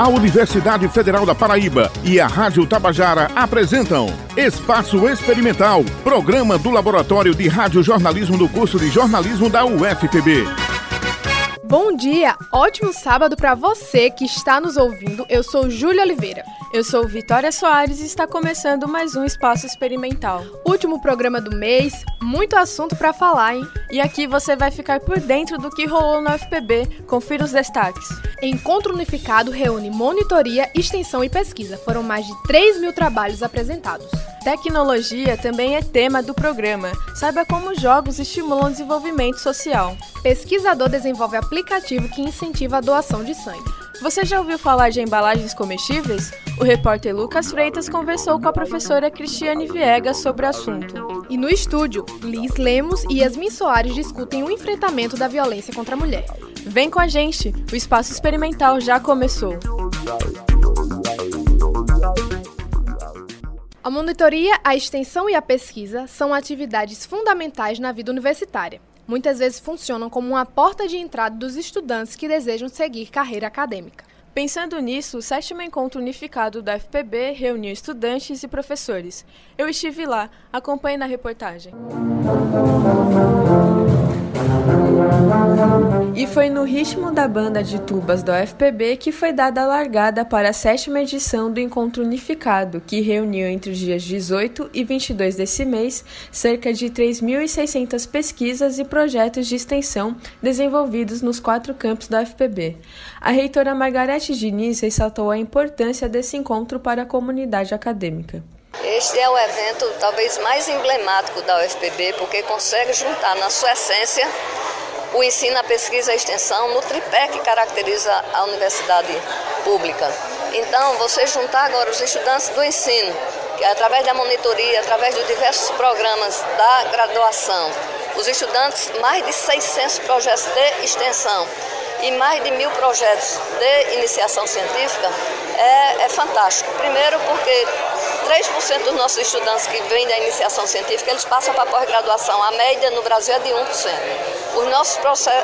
A Universidade Federal da Paraíba e a Rádio Tabajara apresentam Espaço Experimental, programa do Laboratório de Rádio Jornalismo do curso de Jornalismo da UFPB. Bom dia, ótimo sábado para você que está nos ouvindo. Eu sou Júlia Oliveira. Eu sou Vitória Soares e está começando mais um Espaço Experimental. Último programa do mês, muito assunto para falar, hein? E aqui você vai ficar por dentro do que rolou no FPB. Confira os destaques. Encontro Unificado reúne monitoria, extensão e pesquisa. Foram mais de 3 mil trabalhos apresentados. Tecnologia também é tema do programa. Saiba como jogos estimulam o desenvolvimento social. Pesquisador desenvolve aplicativo que incentiva a doação de sangue. Você já ouviu falar de embalagens comestíveis? O repórter Lucas Freitas conversou com a professora Cristiane Viegas sobre o assunto. E no estúdio, Liz Lemos e Yasmin Soares discutem o enfrentamento da violência contra a mulher. Vem com a gente, o espaço experimental já começou. A monitoria, a extensão e a pesquisa são atividades fundamentais na vida universitária. Muitas vezes funcionam como uma porta de entrada dos estudantes que desejam seguir carreira acadêmica. Pensando nisso, o sétimo encontro unificado da FPB reuniu estudantes e professores. Eu estive lá, acompanhe na reportagem. E foi no ritmo da banda de tubas do UFPB que foi dada a largada para a sétima edição do Encontro Unificado, que reuniu entre os dias 18 e 22 desse mês cerca de 3.600 pesquisas e projetos de extensão desenvolvidos nos quatro campos da UFPB. A reitora Margarete Diniz ressaltou a importância desse encontro para a comunidade acadêmica. Este é o evento talvez mais emblemático da UFPB, porque consegue juntar na sua essência o ensino, a pesquisa e a extensão no tripé que caracteriza a universidade pública. Então, você juntar agora os estudantes do ensino, que é através da monitoria, através de diversos programas da graduação, os estudantes, mais de 600 projetos de extensão e mais de mil projetos de iniciação científica, é, é fantástico. Primeiro porque 3% dos nossos estudantes que vêm da iniciação científica, eles passam para a pós-graduação. A média no Brasil é de 1% os nossos,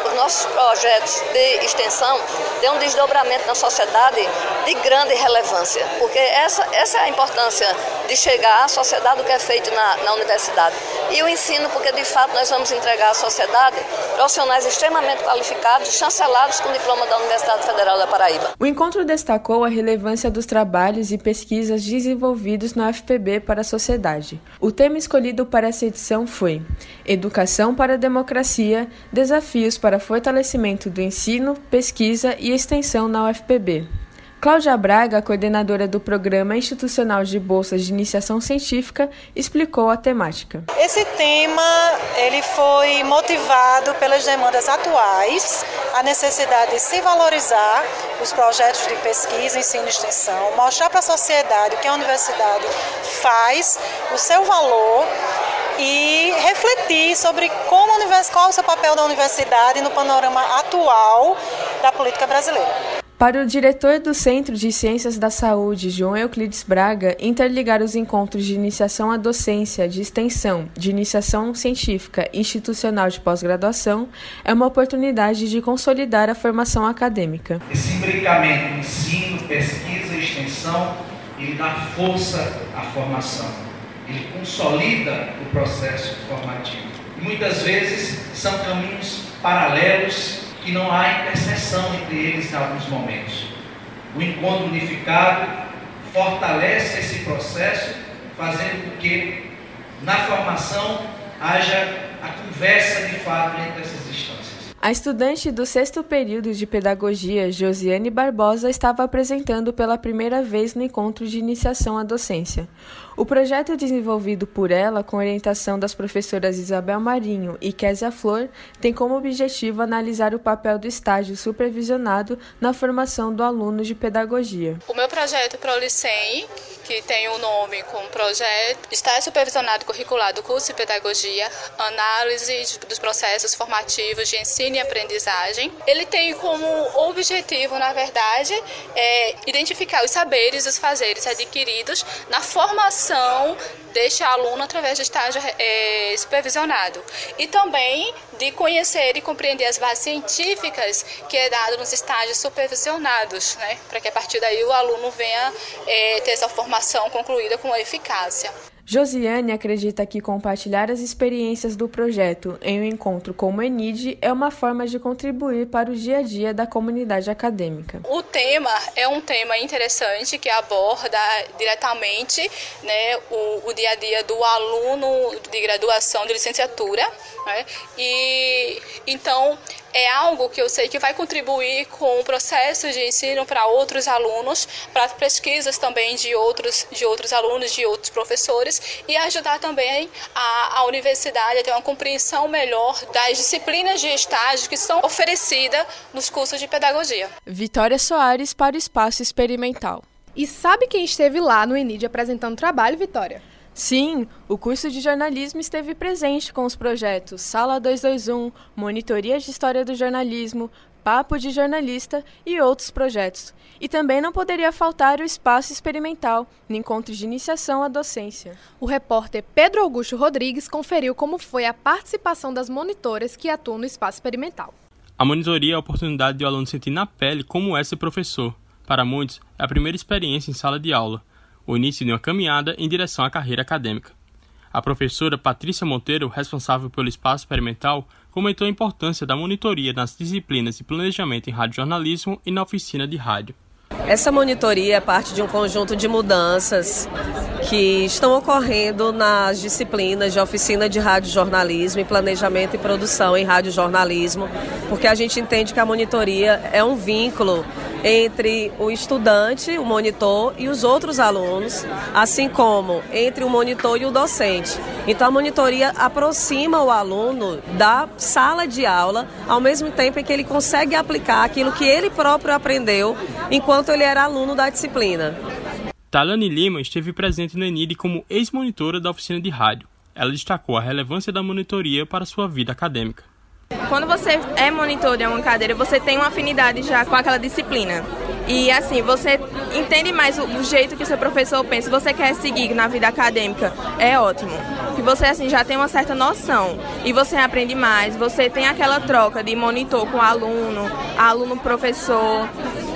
os nossos projetos de extensão têm um desdobramento na sociedade de grande relevância, porque essa, essa é a importância de chegar à sociedade do que é feito na, na universidade. E o ensino, porque de fato nós vamos entregar à sociedade profissionais extremamente qualificados, chancelados com diploma da Universidade Federal da Paraíba. O encontro destacou a relevância dos trabalhos e pesquisas desenvolvidos na UFPB para a sociedade. O tema escolhido para essa edição foi Educação para a Democracia Desafios para fortalecimento do ensino, pesquisa e extensão na UFPB. Cláudia Braga, coordenadora do Programa Institucional de Bolsas de Iniciação Científica, explicou a temática. Esse tema ele foi motivado pelas demandas atuais, a necessidade de se valorizar os projetos de pesquisa, ensino e extensão, mostrar para a sociedade o que a universidade faz, o seu valor e refletir sobre como qual é o seu papel da universidade no panorama atual da política brasileira. Para o diretor do Centro de Ciências da Saúde, João Euclides Braga, interligar os encontros de iniciação à docência, de extensão, de iniciação científica e institucional de pós-graduação é uma oportunidade de consolidar a formação acadêmica. Esse imbricamento ensino, pesquisa extensão, ele dá força à formação, ele consolida o processo formativo. E muitas vezes são caminhos paralelos que não há interseção entre eles em alguns momentos. O encontro unificado fortalece esse processo, fazendo com que na formação haja a conversa de fato entre essas instâncias. A estudante do sexto período de pedagogia, Josiane Barbosa, estava apresentando pela primeira vez no encontro de iniciação à docência. O projeto desenvolvido por ela, com orientação das professoras Isabel Marinho e Késia Flor, tem como objetivo analisar o papel do estágio supervisionado na formação do aluno de pedagogia. O meu projeto ProLicem, que tem o um nome como projeto Estágio Supervisionado Curricular do curso de Pedagogia, análise dos processos formativos de ensino ensino e aprendizagem. Ele tem como objetivo, na verdade, é, identificar os saberes e os fazeres adquiridos na formação deste aluno através de estágio é, supervisionado e também de conhecer e compreender as bases científicas que é dado nos estágios supervisionados, né, para que a partir daí o aluno venha é, ter essa formação concluída com eficácia. Josiane acredita que compartilhar as experiências do projeto em um encontro como o ENID é uma forma de contribuir para o dia a dia da comunidade acadêmica. O tema é um tema interessante que aborda diretamente né, o, o dia a dia do aluno de graduação de licenciatura. Né, e então é algo que eu sei que vai contribuir com o processo de ensino para outros alunos, para pesquisas também de outros, de outros alunos, de outros professores e ajudar também a, a universidade a ter uma compreensão melhor das disciplinas de estágio que são oferecidas nos cursos de pedagogia. Vitória Soares para o Espaço Experimental. E sabe quem esteve lá no ENID apresentando trabalho, Vitória? Sim, o curso de jornalismo esteve presente com os projetos Sala 221, Monitoria de História do Jornalismo, Papo de Jornalista e outros projetos. E também não poderia faltar o espaço experimental, no encontro de iniciação à docência. O repórter Pedro Augusto Rodrigues conferiu como foi a participação das monitoras que atuam no espaço experimental. A monitoria é a oportunidade de o aluno sentir na pele como é ser professor. Para muitos, é a primeira experiência em sala de aula o início de uma caminhada em direção à carreira acadêmica. A professora Patrícia Monteiro, responsável pelo espaço experimental, comentou a importância da monitoria nas disciplinas de planejamento em radiojornalismo e na oficina de rádio. Essa monitoria é parte de um conjunto de mudanças que estão ocorrendo nas disciplinas de oficina de radiojornalismo e planejamento e produção em radiojornalismo, porque a gente entende que a monitoria é um vínculo entre o estudante, o monitor e os outros alunos, assim como entre o monitor e o docente. Então a monitoria aproxima o aluno da sala de aula, ao mesmo tempo em que ele consegue aplicar aquilo que ele próprio aprendeu enquanto ele era aluno da disciplina. Talane Lima esteve presente no ENID como ex-monitora da oficina de rádio. Ela destacou a relevância da monitoria para sua vida acadêmica. Quando você é monitor de uma cadeira, você tem uma afinidade já com aquela disciplina. E assim, você entende mais o, jeito que o seu professor pensa. Você quer seguir na vida acadêmica, é ótimo. Que você assim já tem uma certa noção e você aprende mais. Você tem aquela troca de monitor com aluno, aluno professor.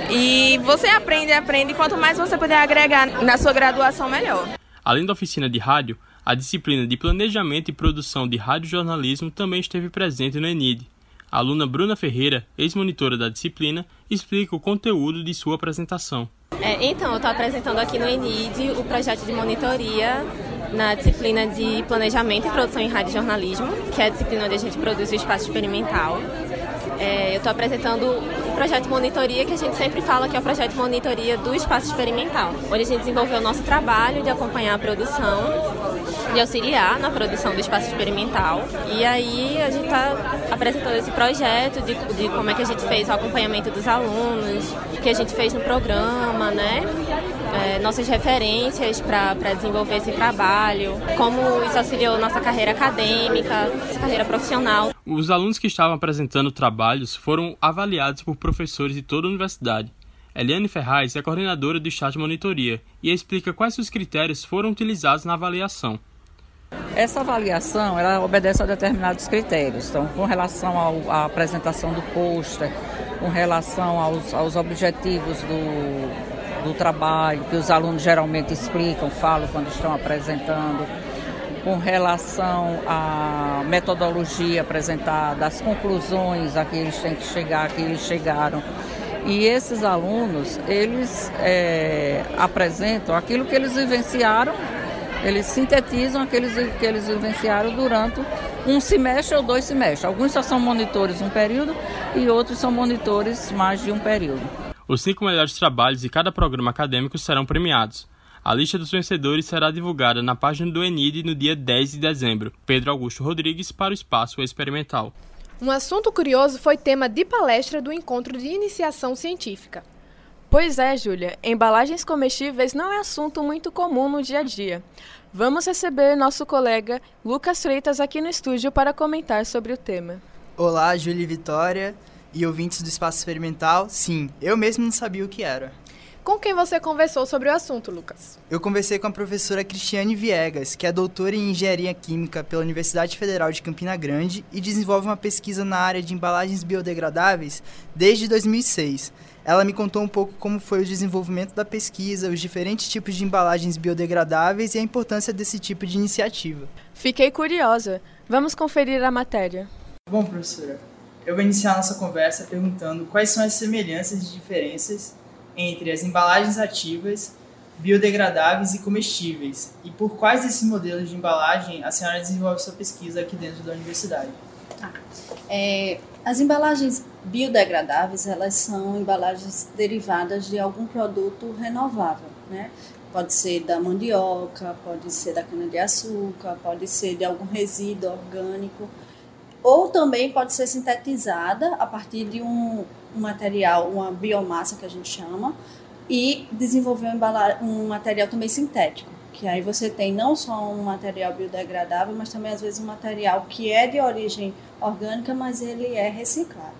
E você aprende, aprende. Quanto mais você puder agregar na sua graduação, melhor. Além da oficina de rádio, a disciplina de Planejamento e Produção de Radiojornalismo também esteve presente no ENID. A aluna Bruna Ferreira, ex-monitora da disciplina, explica o conteúdo de sua apresentação. É, então, eu estou apresentando aqui no ENID o projeto de monitoria na disciplina de Planejamento e Produção em Radiojornalismo, que é a disciplina onde a gente produz o espaço experimental. É, eu estou apresentando o projeto monitoria que a gente sempre fala que é o projeto monitoria do espaço experimental, onde a gente desenvolveu o nosso trabalho de acompanhar a produção de auxiliar na produção do espaço experimental. E aí a gente está apresentando esse projeto de, de como é que a gente fez o acompanhamento dos alunos, o que a gente fez no programa, né? É, nossas referências para desenvolver esse trabalho, como isso auxiliou nossa carreira acadêmica, nossa carreira profissional. Os alunos que estavam apresentando trabalhos foram avaliados por professores de toda a universidade. Eliane Ferraz é coordenadora do estágio de monitoria e explica quais os critérios foram utilizados na avaliação. Essa avaliação ela obedece a determinados critérios. Então, com relação ao, à apresentação do pôster, com relação aos, aos objetivos do, do trabalho, que os alunos geralmente explicam, falam quando estão apresentando, com relação à metodologia apresentada, as conclusões a que eles têm que chegar, a que eles chegaram. E esses alunos, eles é, apresentam aquilo que eles vivenciaram eles sintetizam aqueles que eles vivenciaram durante um semestre ou dois semestres. Alguns só são monitores um período e outros são monitores mais de um período. Os cinco melhores trabalhos de cada programa acadêmico serão premiados. A lista dos vencedores será divulgada na página do ENID no dia 10 de dezembro. Pedro Augusto Rodrigues para o Espaço Experimental. Um assunto curioso foi tema de palestra do encontro de iniciação científica. Pois é, Júlia, embalagens comestíveis não é assunto muito comum no dia a dia. Vamos receber nosso colega Lucas Freitas aqui no estúdio para comentar sobre o tema. Olá, Júlia e Vitória e ouvintes do Espaço Experimental. Sim, eu mesmo não sabia o que era. Com quem você conversou sobre o assunto, Lucas? Eu conversei com a professora Cristiane Viegas, que é doutora em Engenharia Química pela Universidade Federal de Campina Grande e desenvolve uma pesquisa na área de embalagens biodegradáveis desde 2006. Ela me contou um pouco como foi o desenvolvimento da pesquisa, os diferentes tipos de embalagens biodegradáveis e a importância desse tipo de iniciativa. Fiquei curiosa. Vamos conferir a matéria. Bom, professora, eu vou iniciar nossa conversa perguntando quais são as semelhanças e diferenças entre as embalagens ativas, biodegradáveis e comestíveis, e por quais desses modelos de embalagem a senhora desenvolve sua pesquisa aqui dentro da universidade. Ah, é, as embalagens biodegradáveis, elas são embalagens derivadas de algum produto renovável, né? Pode ser da mandioca, pode ser da cana-de-açúcar, pode ser de algum resíduo orgânico, ou também pode ser sintetizada a partir de um, um material, uma biomassa que a gente chama, e desenvolver um, um material também sintético, que aí você tem não só um material biodegradável, mas também às vezes um material que é de origem orgânica, mas ele é reciclado,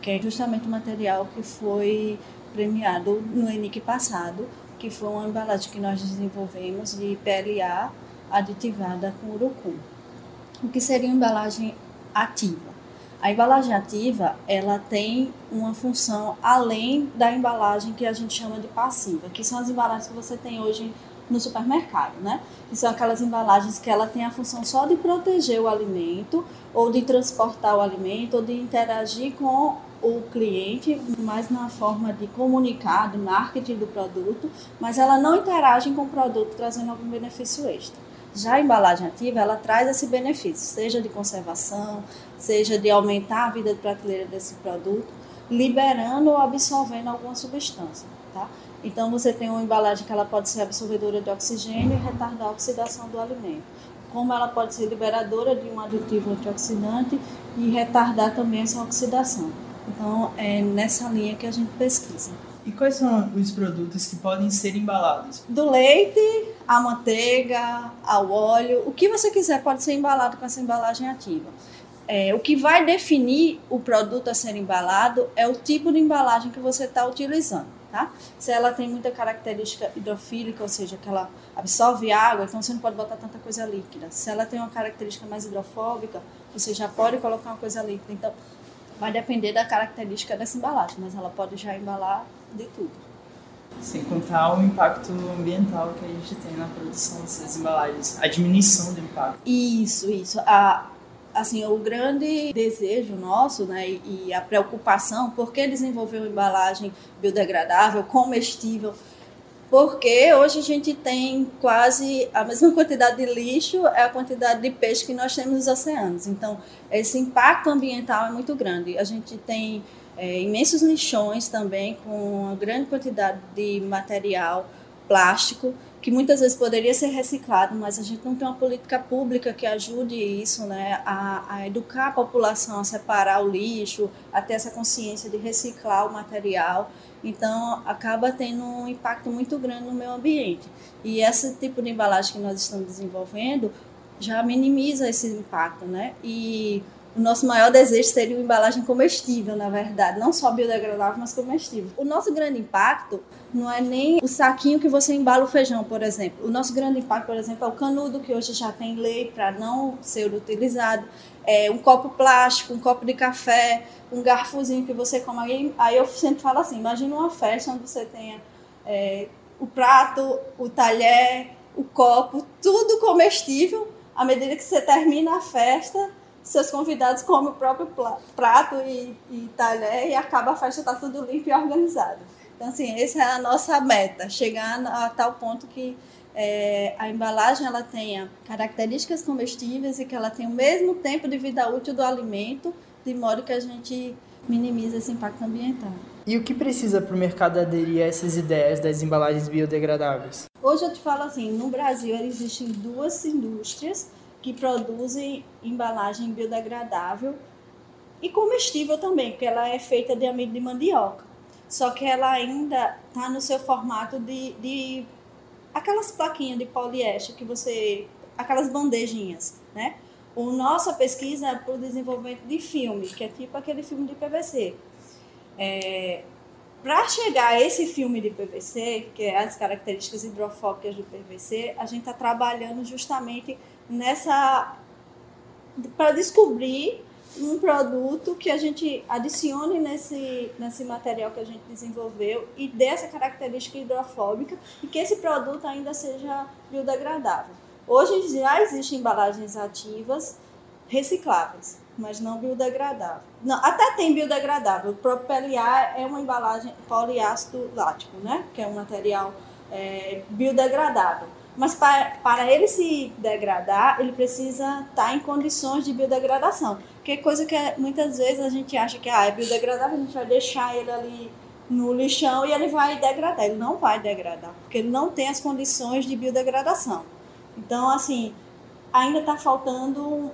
que é justamente o material que foi premiado no ENIC passado, que foi uma embalagem que nós desenvolvemos de PLA aditivada com urucum. O que seria uma embalagem ativa? A embalagem ativa, ela tem uma função além da embalagem que a gente chama de passiva, que são as embalagens que você tem hoje no supermercado, né? Que são aquelas embalagens que ela tem a função só de proteger o alimento, ou de transportar o alimento, ou de interagir com o cliente, mais na forma de comunicar, de marketing do produto, mas ela não interage com o produto trazendo algum benefício extra. Já a embalagem ativa, ela traz esse benefício, seja de conservação, seja de aumentar a vida de prateleira desse produto, liberando ou absorvendo alguma substância, tá? Então você tem uma embalagem que ela pode ser absorvedora de oxigênio e retardar a oxidação do alimento. Como ela pode ser liberadora de um aditivo antioxidante e retardar também essa oxidação. Então é nessa linha que a gente pesquisa. E quais são os produtos que podem ser embalados? Do leite, a manteiga, ao óleo, o que você quiser pode ser embalado com essa embalagem ativa. É, o que vai definir o produto a ser embalado é o tipo de embalagem que você está utilizando. Tá? Se ela tem muita característica hidrofílica, ou seja, que ela absorve água, então você não pode botar tanta coisa líquida. Se ela tem uma característica mais hidrofóbica, você já pode colocar uma coisa líquida. Então, vai depender da característica dessa embalagem, mas ela pode já embalar de tudo. Sem contar o impacto ambiental que a gente tem na produção dessas embalagens, a diminuição do impacto. Isso, isso. A, assim, o grande desejo nosso, né, e a preocupação, por que desenvolver uma embalagem biodegradável, comestível, porque hoje a gente tem quase a mesma quantidade de lixo é a quantidade de peixe que nós temos nos oceanos. Então, esse impacto ambiental é muito grande. A gente tem é, imensos lixões também com uma grande quantidade de material plástico que muitas vezes poderia ser reciclado, mas a gente não tem uma política pública que ajude isso, né, a, a, educar a população a separar o lixo, a ter essa consciência de reciclar o material. Então, acaba tendo um impacto muito grande no meio ambiente. E esse tipo de embalagem que nós estamos desenvolvendo já minimiza esse impacto, né? E o nosso maior desejo seria uma embalagem comestível, na verdade, não só biodegradável, mas comestível. O nosso grande impacto não é nem o saquinho que você embala o feijão, por exemplo. O nosso grande impacto, por exemplo, é o canudo, que hoje já tem lei para não ser utilizado. É um copo plástico, um copo de café, um garfozinho que você come. Aí, aí eu sempre falo assim: imagina uma festa onde você tenha é, o prato, o talher, o copo, tudo comestível. À medida que você termina a festa, seus convidados comem o próprio prato e, e talher e acaba a festa tá tudo limpo e organizado. Então, assim, essa é a nossa meta, chegar a tal ponto que é, a embalagem ela tenha características comestíveis e que ela tenha o mesmo tempo de vida útil do alimento, de modo que a gente minimize esse impacto ambiental. E o que precisa para o mercado aderir a essas ideias das embalagens biodegradáveis? Hoje eu te falo assim, no Brasil existem duas indústrias que produzem embalagem biodegradável e comestível também, porque ela é feita de amido de mandioca. Só que ela ainda está no seu formato de, de aquelas plaquinhas de poliéster que você. aquelas bandejinhas, né? o nossa pesquisa é para o desenvolvimento de filme, que é tipo aquele filme de PVC. É, para chegar a esse filme de PVC, que é as características hidrofóbicas do PVC, a gente está trabalhando justamente nessa para descobrir um produto que a gente adicione nesse, nesse material que a gente desenvolveu e dê essa característica hidrofóbica e que esse produto ainda seja biodegradável. Hoje já existem embalagens ativas recicláveis, mas não biodegradável. Não, até tem biodegradável. O próprio PLA é uma embalagem poliácido lático, né? Que é um material é, biodegradável. Mas para, para ele se degradar, ele precisa estar em condições de biodegradação. Que é coisa que é, muitas vezes a gente acha que ah, é biodegradável, a gente vai deixar ele ali no lixão e ele vai degradar. Ele não vai degradar, porque ele não tem as condições de biodegradação. Então, assim, ainda está faltando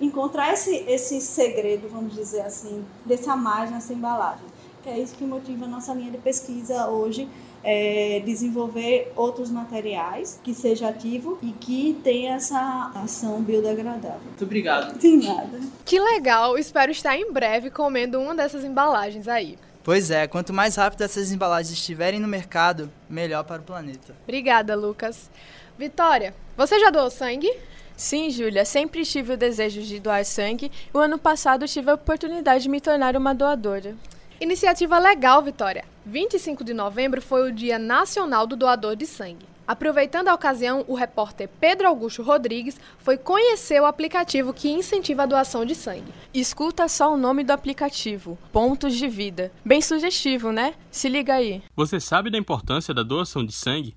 encontrar esse, esse segredo, vamos dizer assim, dessa margem, nessa embalagem. Que é isso que motiva a nossa linha de pesquisa hoje, é desenvolver outros materiais que seja ativo e que tenha essa ação biodegradável. Muito obrigado. De nada. Que legal, espero estar em breve comendo uma dessas embalagens aí. Pois é, quanto mais rápido essas embalagens estiverem no mercado, melhor para o planeta. Obrigada, Lucas. Vitória, você já doou sangue? Sim, Júlia, sempre tive o desejo de doar sangue e o ano passado tive a oportunidade de me tornar uma doadora. Iniciativa legal, Vitória. 25 de novembro foi o Dia Nacional do Doador de Sangue. Aproveitando a ocasião, o repórter Pedro Augusto Rodrigues foi conhecer o aplicativo que incentiva a doação de sangue. Escuta só o nome do aplicativo: Pontos de Vida. Bem sugestivo, né? Se liga aí. Você sabe da importância da doação de sangue?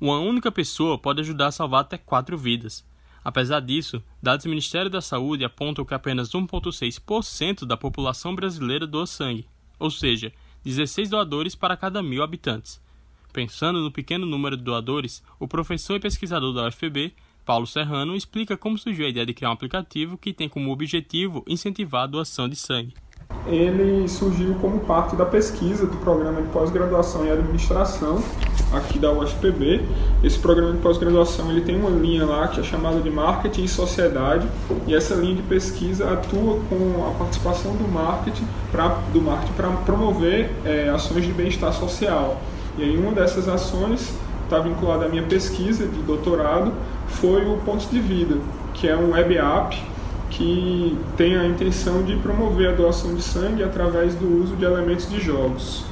Uma única pessoa pode ajudar a salvar até quatro vidas. Apesar disso, dados do Ministério da Saúde apontam que apenas 1,6% da população brasileira doa sangue, ou seja, 16 doadores para cada mil habitantes. Pensando no pequeno número de doadores, o professor e pesquisador da UFPB, Paulo Serrano, explica como surgiu a ideia de criar um aplicativo que tem como objetivo incentivar a doação de sangue ele surgiu como parte da pesquisa do programa de pós-graduação em administração aqui da UFPB. Esse programa de pós-graduação ele tem uma linha lá que é chamada de marketing e sociedade e essa linha de pesquisa atua com a participação do marketing para do marketing para promover é, ações de bem-estar social. E aí uma dessas ações está vinculada à minha pesquisa de doutorado foi o Pontos de Vida, que é um web app que tem a intenção de promover a doação de sangue através do uso de elementos de jogos.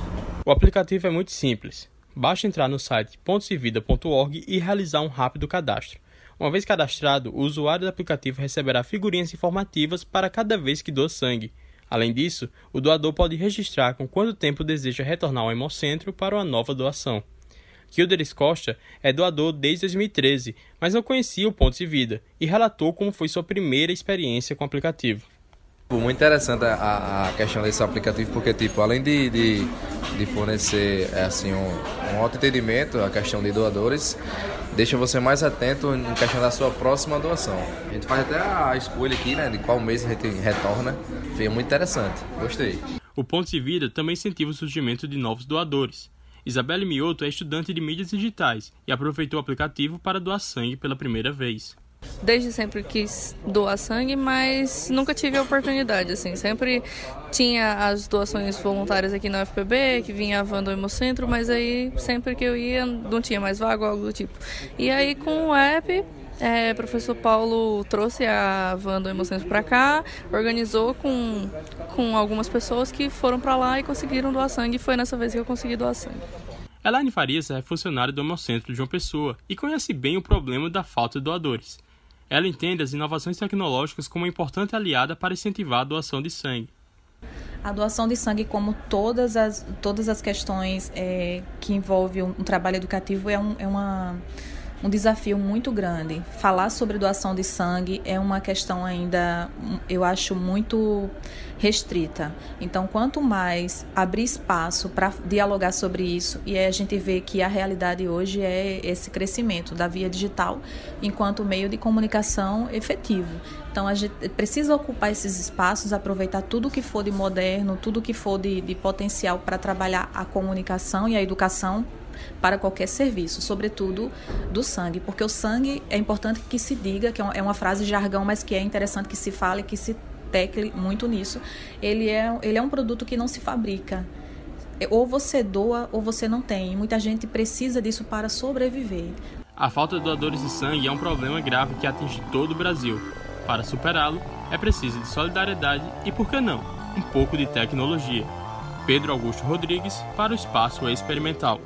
O aplicativo é muito simples. Basta entrar no site pontosevida.org e realizar um rápido cadastro. Uma vez cadastrado, o usuário do aplicativo receberá figurinhas informativas para cada vez que doa sangue. Além disso, o doador pode registrar com quanto tempo deseja retornar ao hemocentro para uma nova doação. Kilderis Costa é doador desde 2013, mas não conhecia o Pontos de Vida e relatou como foi sua primeira experiência com o aplicativo. Muito interessante a, a questão desse aplicativo, porque, tipo, além de, de, de fornecer é, assim, um, um autoentendimento, a questão de doadores, deixa você mais atento em questão da sua próxima doação. A gente faz até a escolha aqui, né, de qual mês a gente retorna. Foi muito interessante, gostei. O Pontos de Vida também incentiva o surgimento de novos doadores. Isabelle Mioto é estudante de mídias digitais e aproveitou o aplicativo para doar sangue pela primeira vez. Desde sempre quis doar sangue, mas nunca tive a oportunidade, assim. Sempre tinha as doações voluntárias aqui na UFPB, que vinha a van do Hemocentro, mas aí sempre que eu ia não tinha mais vaga ou algo do tipo. E aí com o app, é, professor Paulo trouxe a van do Hemocentro para cá, organizou com, com algumas pessoas que foram para lá e conseguiram doar sangue. E foi nessa vez que eu consegui doar sangue. Elaine Farias é funcionária do Hemocentro de João Pessoa e conhece bem o problema da falta de doadores. Ela entende as inovações tecnológicas como uma importante aliada para incentivar a doação de sangue. A doação de sangue, como todas as, todas as questões é, que envolvem um, um trabalho educativo, é, um, é uma um desafio muito grande. Falar sobre doação de sangue é uma questão ainda, eu acho, muito restrita. Então, quanto mais abrir espaço para dialogar sobre isso, e a gente vê que a realidade hoje é esse crescimento da via digital enquanto meio de comunicação efetivo. Então, a gente precisa ocupar esses espaços, aproveitar tudo que for de moderno, tudo que for de, de potencial para trabalhar a comunicação e a educação para qualquer serviço, sobretudo do sangue, porque o sangue é importante que se diga, que é, é uma frase de jargão, mas que é interessante que se fale, que se tecle muito nisso. Ele é, ele é um produto que não se fabrica. Ou você doa ou você não tem. Muita gente precisa disso para sobreviver. A falta de doadores de sangue é um problema grave que atinge todo o Brasil. Para superá-lo, é preciso de solidariedade e, por que não, um pouco de tecnologia. Pedro Augusto Rodrigues para o Espaço Experimental.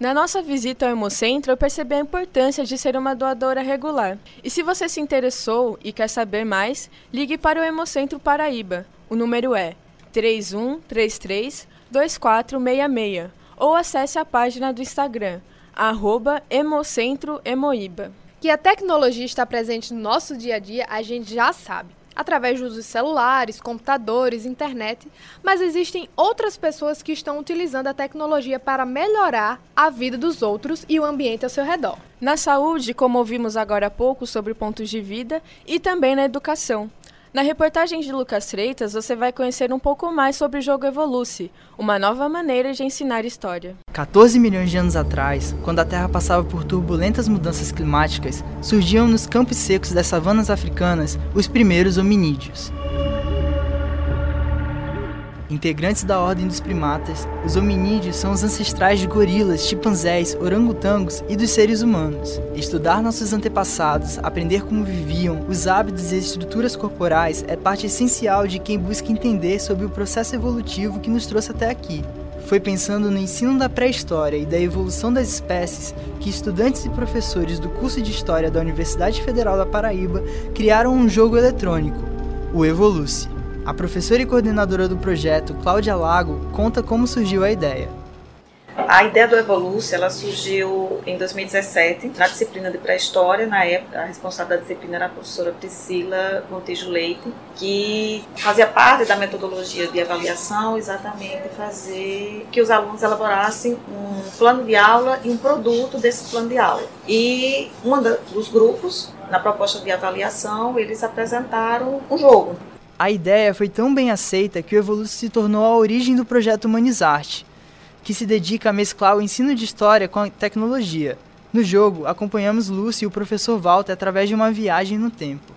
Na nossa visita ao Hemocentro, eu percebi a importância de ser uma doadora regular. E se você se interessou e quer saber mais, ligue para o Hemocentro Paraíba. O número é 3133 2466 ou acesse a página do Instagram, arroba Hemocentrohemoíba. Que a tecnologia está presente no nosso dia a dia, a gente já sabe através dos celulares, computadores, internet, mas existem outras pessoas que estão utilizando a tecnologia para melhorar a vida dos outros e o ambiente ao seu redor. Na saúde, como ouvimos agora há pouco sobre pontos de vida, e também na educação. Na reportagem de Lucas Freitas, você vai conhecer um pouco mais sobre o jogo Evoluce, uma nova maneira de ensinar história. 14 milhões de anos atrás, quando a Terra passava por turbulentas mudanças climáticas, surgiam nos campos secos das savanas africanas os primeiros hominídeos. Integrantes da ordem dos primatas, os hominídeos são os ancestrais de gorilas, chimpanzés, orangotangos e dos seres humanos. Estudar nossos antepassados, aprender como viviam, os hábitos e estruturas corporais é parte essencial de quem busca entender sobre o processo evolutivo que nos trouxe até aqui. Foi pensando no ensino da pré-história e da evolução das espécies que estudantes e professores do curso de História da Universidade Federal da Paraíba criaram um jogo eletrônico, o Evoluce. A professora e coordenadora do projeto, Cláudia Lago, conta como surgiu a ideia. A ideia do Evoluce, ela surgiu em 2017, na disciplina de pré-história. Na época, a responsável da disciplina era a professora Priscila Montejo Leite, que fazia parte da metodologia de avaliação, exatamente fazer que os alunos elaborassem um plano de aula e um produto desse plano de aula. E um dos grupos, na proposta de avaliação, eles apresentaram um jogo, a ideia foi tão bem aceita que o Evoluce se tornou a origem do projeto Humanizarte, que se dedica a mesclar o ensino de história com a tecnologia. No jogo, acompanhamos Lucy e o professor Walter através de uma viagem no tempo.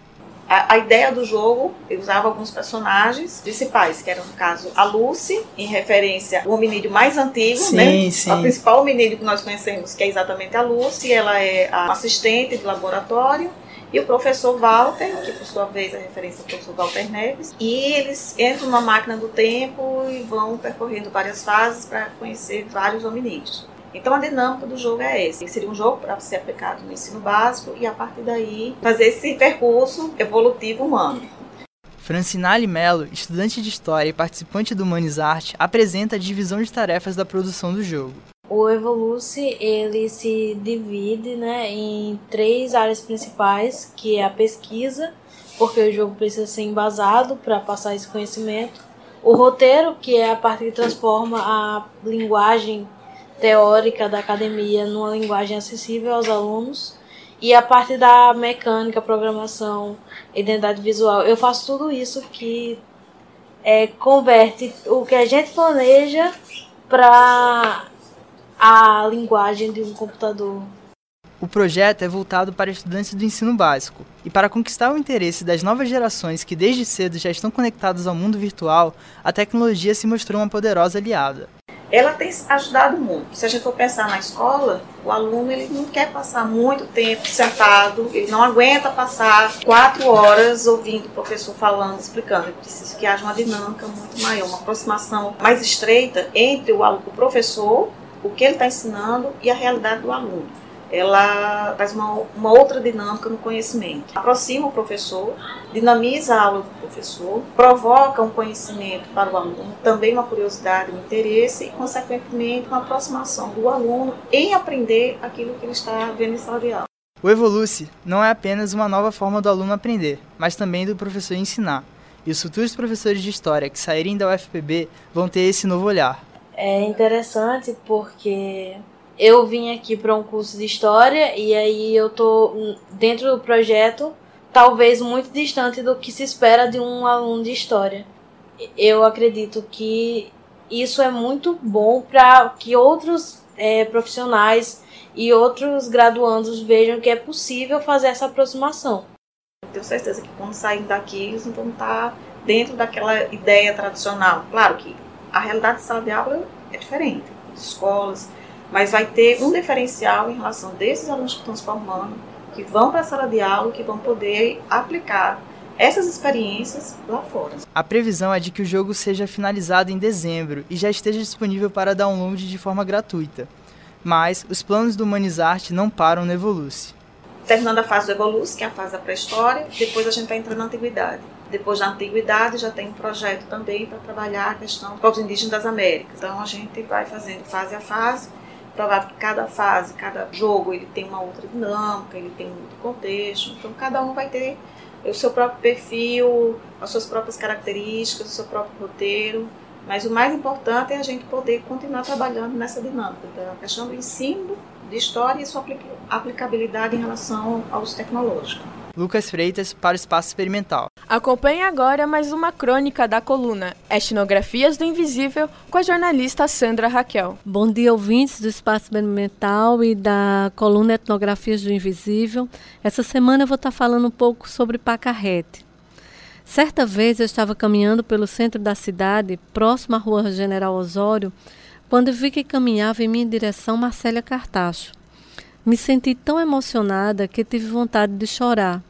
A, a, ideia do jogo, eu usava alguns personagens principais, que eram, no caso, a Lucy, em referência ao hominídeo mais antigo, sim, né? Sim. A principal hominídeo que nós conhecemos, que é exatamente a Lucy, ela é a assistente de laboratório e o professor Walter, que por sua vez é referência ao professor Walter Neves, e eles entram na máquina do tempo e vão percorrendo várias fases para conhecer vários hominídeos. Então a dinâmica do jogo é esse. Seria um jogo para ser aplicado no ensino básico e a partir daí fazer esse percurso evolutivo humano. Francinale Mello, estudante de História e participante do Humanizarte, apresenta a divisão de tarefas da produção do jogo. O Evoluce ele se divide né, em três áreas principais, que é a pesquisa, porque o jogo precisa ser embasado para passar esse conhecimento. O roteiro, que é a parte que transforma a linguagem teórica da academia numa linguagem acessível aos alunos. E a parte da mecânica, programação, identidade visual. Eu faço tudo isso que é, converte o que a gente planeja para a linguagem de um computador. O projeto é voltado para estudantes do ensino básico, e para conquistar o interesse das novas gerações que desde cedo já estão conectadas ao mundo virtual, a tecnologia se mostrou uma poderosa aliada. Ela tem ajudado muito. Se a gente for pensar na escola, o aluno ele não quer passar muito tempo sentado, ele não aguenta passar quatro horas ouvindo o professor falando, explicando. Ele precisa que haja uma dinâmica muito maior, uma aproximação mais estreita entre o, o professor o que ele está ensinando e a realidade do aluno. Ela traz uma, uma outra dinâmica no conhecimento. Aproxima o professor, dinamiza a aula do professor, provoca um conhecimento para o aluno, também uma curiosidade, um interesse e, consequentemente, uma aproximação do aluno em aprender aquilo que ele está vendo em sala de aula. O Evoluce não é apenas uma nova forma do aluno aprender, mas também do professor ensinar. E os futuros professores de história que saírem da UFPB vão ter esse novo olhar, é interessante porque eu vim aqui para um curso de história e aí eu tô dentro do projeto talvez muito distante do que se espera de um aluno de história. eu acredito que isso é muito bom para que outros é, profissionais e outros graduandos vejam que é possível fazer essa aproximação. Tenho certeza que quando saírem daqui eles não vão estar dentro daquela ideia tradicional. Claro que a realidade de sala de aula é diferente, escolas, mas vai ter um diferencial em relação desses alunos que estão se formando, que vão para a sala de aula, que vão poder aplicar essas experiências lá fora. A previsão é de que o jogo seja finalizado em dezembro e já esteja disponível para download de forma gratuita. Mas os planos do Humanizarte não param no Evoluce. Terminando a fase do Evoluce, que é a fase da pré-história, depois a gente vai entrar na antiguidade. Depois da antiguidade já tem um projeto também para trabalhar a questão dos povos indígenas das Américas. Então a gente vai fazendo fase a fase. Provável que cada fase, cada jogo, ele tem uma outra dinâmica, ele tem um outro contexto. Então cada um vai ter o seu próprio perfil, as suas próprias características, o seu próprio roteiro. Mas o mais importante é a gente poder continuar trabalhando nessa dinâmica da questão do ensino de história e sua aplicabilidade em relação ao uso tecnológico. Lucas Freitas para o Espaço Experimental. Acompanhe agora mais uma crônica da coluna Etnografias do Invisível com a jornalista Sandra Raquel. Bom dia, ouvintes do Espaço Experimental e da coluna Etnografias do Invisível. Essa semana eu vou estar falando um pouco sobre Pacarrete. Certa vez eu estava caminhando pelo centro da cidade, próximo à rua General Osório, quando vi que caminhava em minha direção Marcélia Cartacho. Me senti tão emocionada que tive vontade de chorar.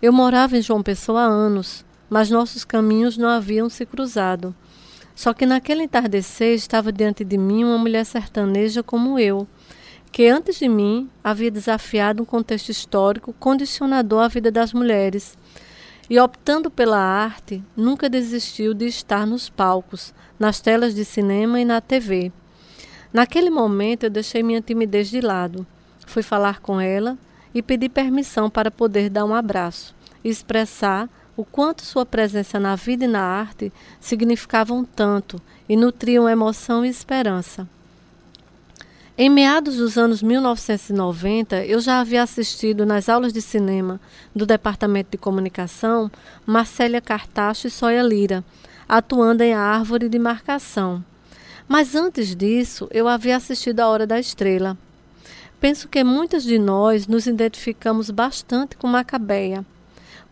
Eu morava em João Pessoa há anos, mas nossos caminhos não haviam se cruzado. Só que naquele entardecer estava diante de mim uma mulher sertaneja como eu, que antes de mim havia desafiado um contexto histórico condicionador à vida das mulheres. E optando pela arte, nunca desistiu de estar nos palcos, nas telas de cinema e na TV. Naquele momento eu deixei minha timidez de lado. Fui falar com ela e pedi permissão para poder dar um abraço e expressar o quanto sua presença na vida e na arte significavam tanto e nutriam emoção e esperança. Em meados dos anos 1990, eu já havia assistido nas aulas de cinema do Departamento de Comunicação Marcélia Cartacho e Soia Lira, atuando em Árvore de Marcação. Mas antes disso, eu havia assistido A Hora da Estrela, Penso que muitas de nós nos identificamos bastante com Macabeia.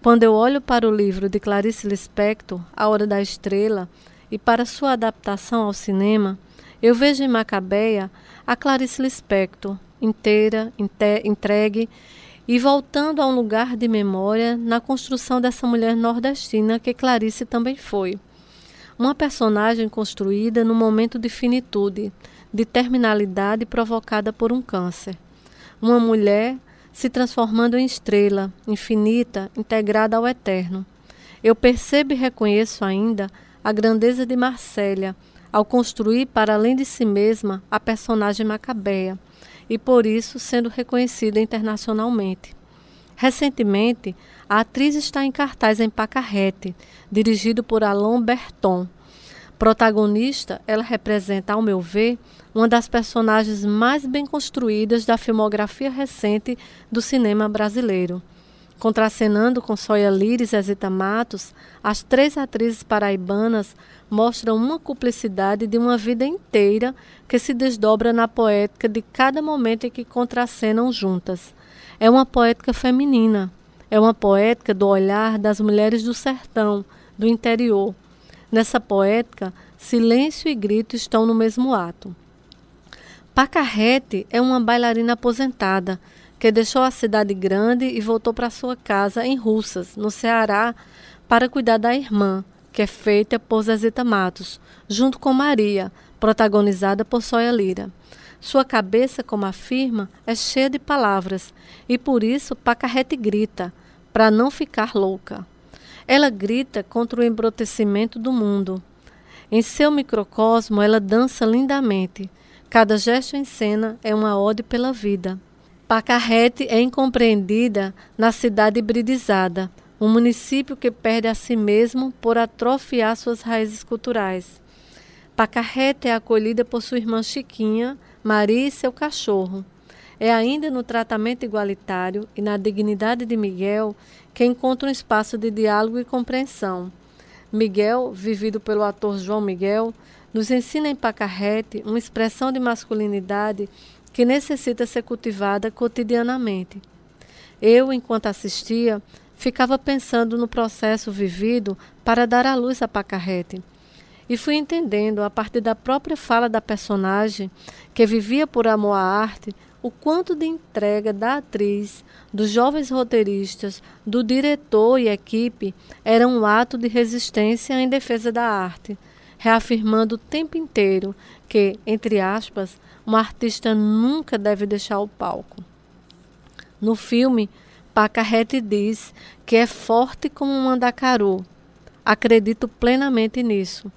Quando eu olho para o livro de Clarice Lispector, A Hora da Estrela, e para sua adaptação ao cinema, eu vejo em Macabeia a Clarice Lispector, inteira, entregue e voltando a um lugar de memória na construção dessa mulher nordestina que Clarice também foi. Uma personagem construída no momento de finitude, de terminalidade provocada por um câncer. Uma mulher se transformando em estrela, infinita, integrada ao eterno. Eu percebo e reconheço ainda a grandeza de Marcélia ao construir para além de si mesma a personagem Macabeia e por isso sendo reconhecida internacionalmente. Recentemente, a atriz está em cartaz em Pacarrete, dirigido por Alain Berton. Protagonista, ela representa, ao meu ver, uma das personagens mais bem construídas da filmografia recente do cinema brasileiro. Contracenando com Soia Lires e Zita Matos, as três atrizes paraibanas mostram uma cumplicidade de uma vida inteira que se desdobra na poética de cada momento em que contracenam juntas. É uma poética feminina, é uma poética do olhar das mulheres do sertão, do interior. Nessa poética, silêncio e grito estão no mesmo ato. Pacarrete é uma bailarina aposentada que deixou a cidade grande e voltou para sua casa em Russas, no Ceará, para cuidar da irmã, que é feita por Zezita Matos, junto com Maria, protagonizada por Soia Lira. Sua cabeça, como afirma, é cheia de palavras e por isso Pacarrete grita, para não ficar louca. Ela grita contra o embrutecimento do mundo. Em seu microcosmo, ela dança lindamente Cada gesto em cena é uma ode pela vida. Pacarrete é incompreendida na cidade hibridizada, um município que perde a si mesmo por atrofiar suas raízes culturais. Pacarrete é acolhida por sua irmã Chiquinha, Maria e seu cachorro. É ainda no tratamento igualitário e na dignidade de Miguel que encontra um espaço de diálogo e compreensão. Miguel, vivido pelo ator João Miguel, nos ensina em Pacarrete uma expressão de masculinidade que necessita ser cultivada cotidianamente. Eu, enquanto assistia, ficava pensando no processo vivido para dar à luz a Pacarrete. E fui entendendo, a partir da própria fala da personagem, que vivia por amor à arte, o quanto de entrega da atriz, dos jovens roteiristas, do diretor e equipe era um ato de resistência em defesa da arte, reafirmando o tempo inteiro que, entre aspas, um artista nunca deve deixar o palco. No filme, Pacarrete diz que é forte como um mandacaru. Acredito plenamente nisso.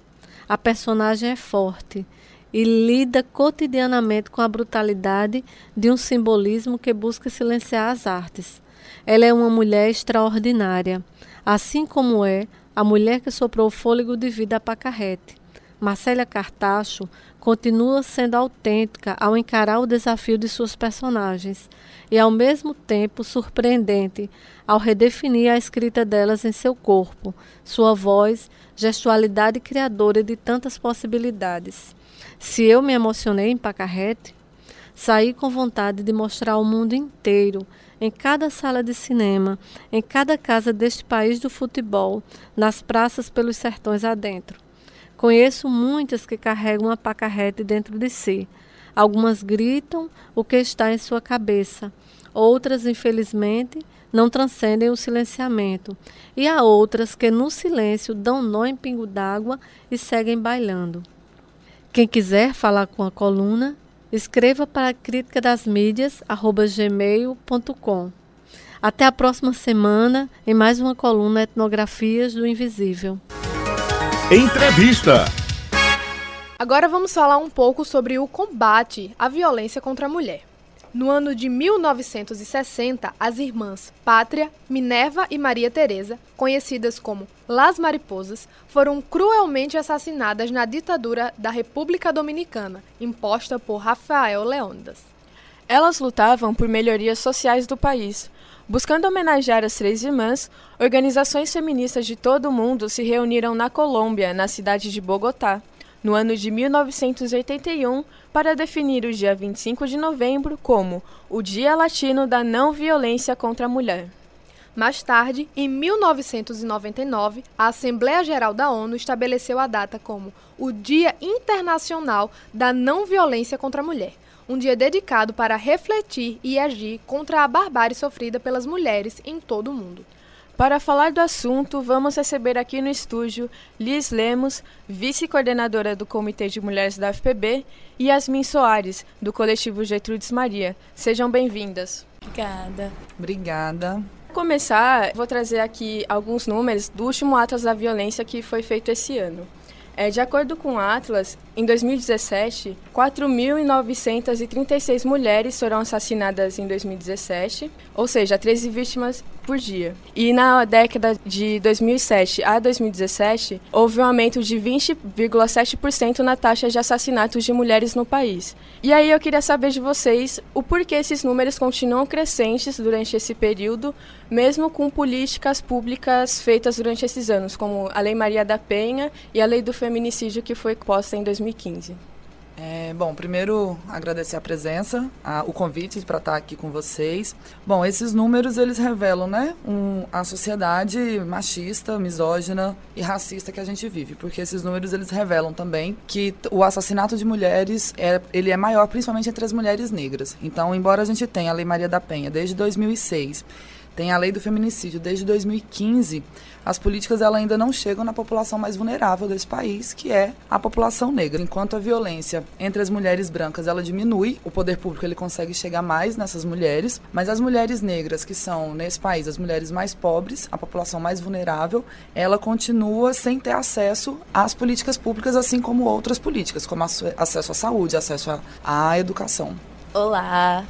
A personagem é forte e lida cotidianamente com a brutalidade de um simbolismo que busca silenciar as artes. Ela é uma mulher extraordinária, assim como é a mulher que soprou o fôlego de vida a Pacarrete. Marcélia Cartacho continua sendo autêntica ao encarar o desafio de suas personagens e, ao mesmo tempo, surpreendente ao redefinir a escrita delas em seu corpo, sua voz, gestualidade criadora de tantas possibilidades. Se eu me emocionei em Pacarrete, saí com vontade de mostrar ao mundo inteiro, em cada sala de cinema, em cada casa deste país do futebol, nas praças pelos sertões adentro. Conheço muitas que carregam a pacarrete dentro de si. Algumas gritam o que está em sua cabeça. Outras, infelizmente, não transcendem o silenciamento. E há outras que, no silêncio, dão nó em pingo d'água e seguem bailando. Quem quiser falar com a coluna, escreva para a crítica das mídias gmail.com. Até a próxima semana em mais uma coluna Etnografias do Invisível. Entrevista. Agora vamos falar um pouco sobre o combate à violência contra a mulher. No ano de 1960, as irmãs Pátria, Minerva e Maria Teresa, conhecidas como Las Mariposas, foram cruelmente assassinadas na ditadura da República Dominicana, imposta por Rafael Leônidas. Elas lutavam por melhorias sociais do país. Buscando homenagear as três irmãs, organizações feministas de todo o mundo se reuniram na Colômbia, na cidade de Bogotá, no ano de 1981 para definir o dia 25 de novembro como o Dia Latino da Não Violência contra a Mulher. Mais tarde, em 1999, a Assembleia Geral da ONU estabeleceu a data como o Dia Internacional da Não Violência contra a Mulher, um dia dedicado para refletir e agir contra a barbárie sofrida pelas mulheres em todo o mundo. Para falar do assunto, vamos receber aqui no estúdio Liz Lemos, vice-coordenadora do Comitê de Mulheres da FPB, e Yasmin Soares, do coletivo Getrudes Maria. Sejam bem-vindas. Obrigada. Obrigada. Para começar, vou trazer aqui alguns números do último Atlas da Violência que foi feito esse ano. É, de acordo com o Atlas, em 2017, 4.936 mulheres foram assassinadas em 2017, ou seja, 13 vítimas por dia. E na década de 2007 a 2017, houve um aumento de 20,7% na taxa de assassinatos de mulheres no país. E aí eu queria saber de vocês o porquê esses números continuam crescentes durante esse período, mesmo com políticas públicas feitas durante esses anos, como a Lei Maria da Penha e a Lei do Feminicídio, que foi posta em 2015. É, bom, primeiro agradecer a presença, a, o convite para estar aqui com vocês. Bom, esses números eles revelam, né, um, a sociedade machista, misógina e racista que a gente vive, porque esses números eles revelam também que o assassinato de mulheres é, ele é maior, principalmente entre as mulheres negras. Então, embora a gente tenha a Lei Maria da Penha desde 2006 tem a lei do feminicídio desde 2015. As políticas ela ainda não chegam na população mais vulnerável desse país, que é a população negra. Enquanto a violência entre as mulheres brancas ela diminui, o poder público ele consegue chegar mais nessas mulheres, mas as mulheres negras que são nesse país as mulheres mais pobres, a população mais vulnerável, ela continua sem ter acesso às políticas públicas, assim como outras políticas, como acesso à saúde, acesso à educação. Olá,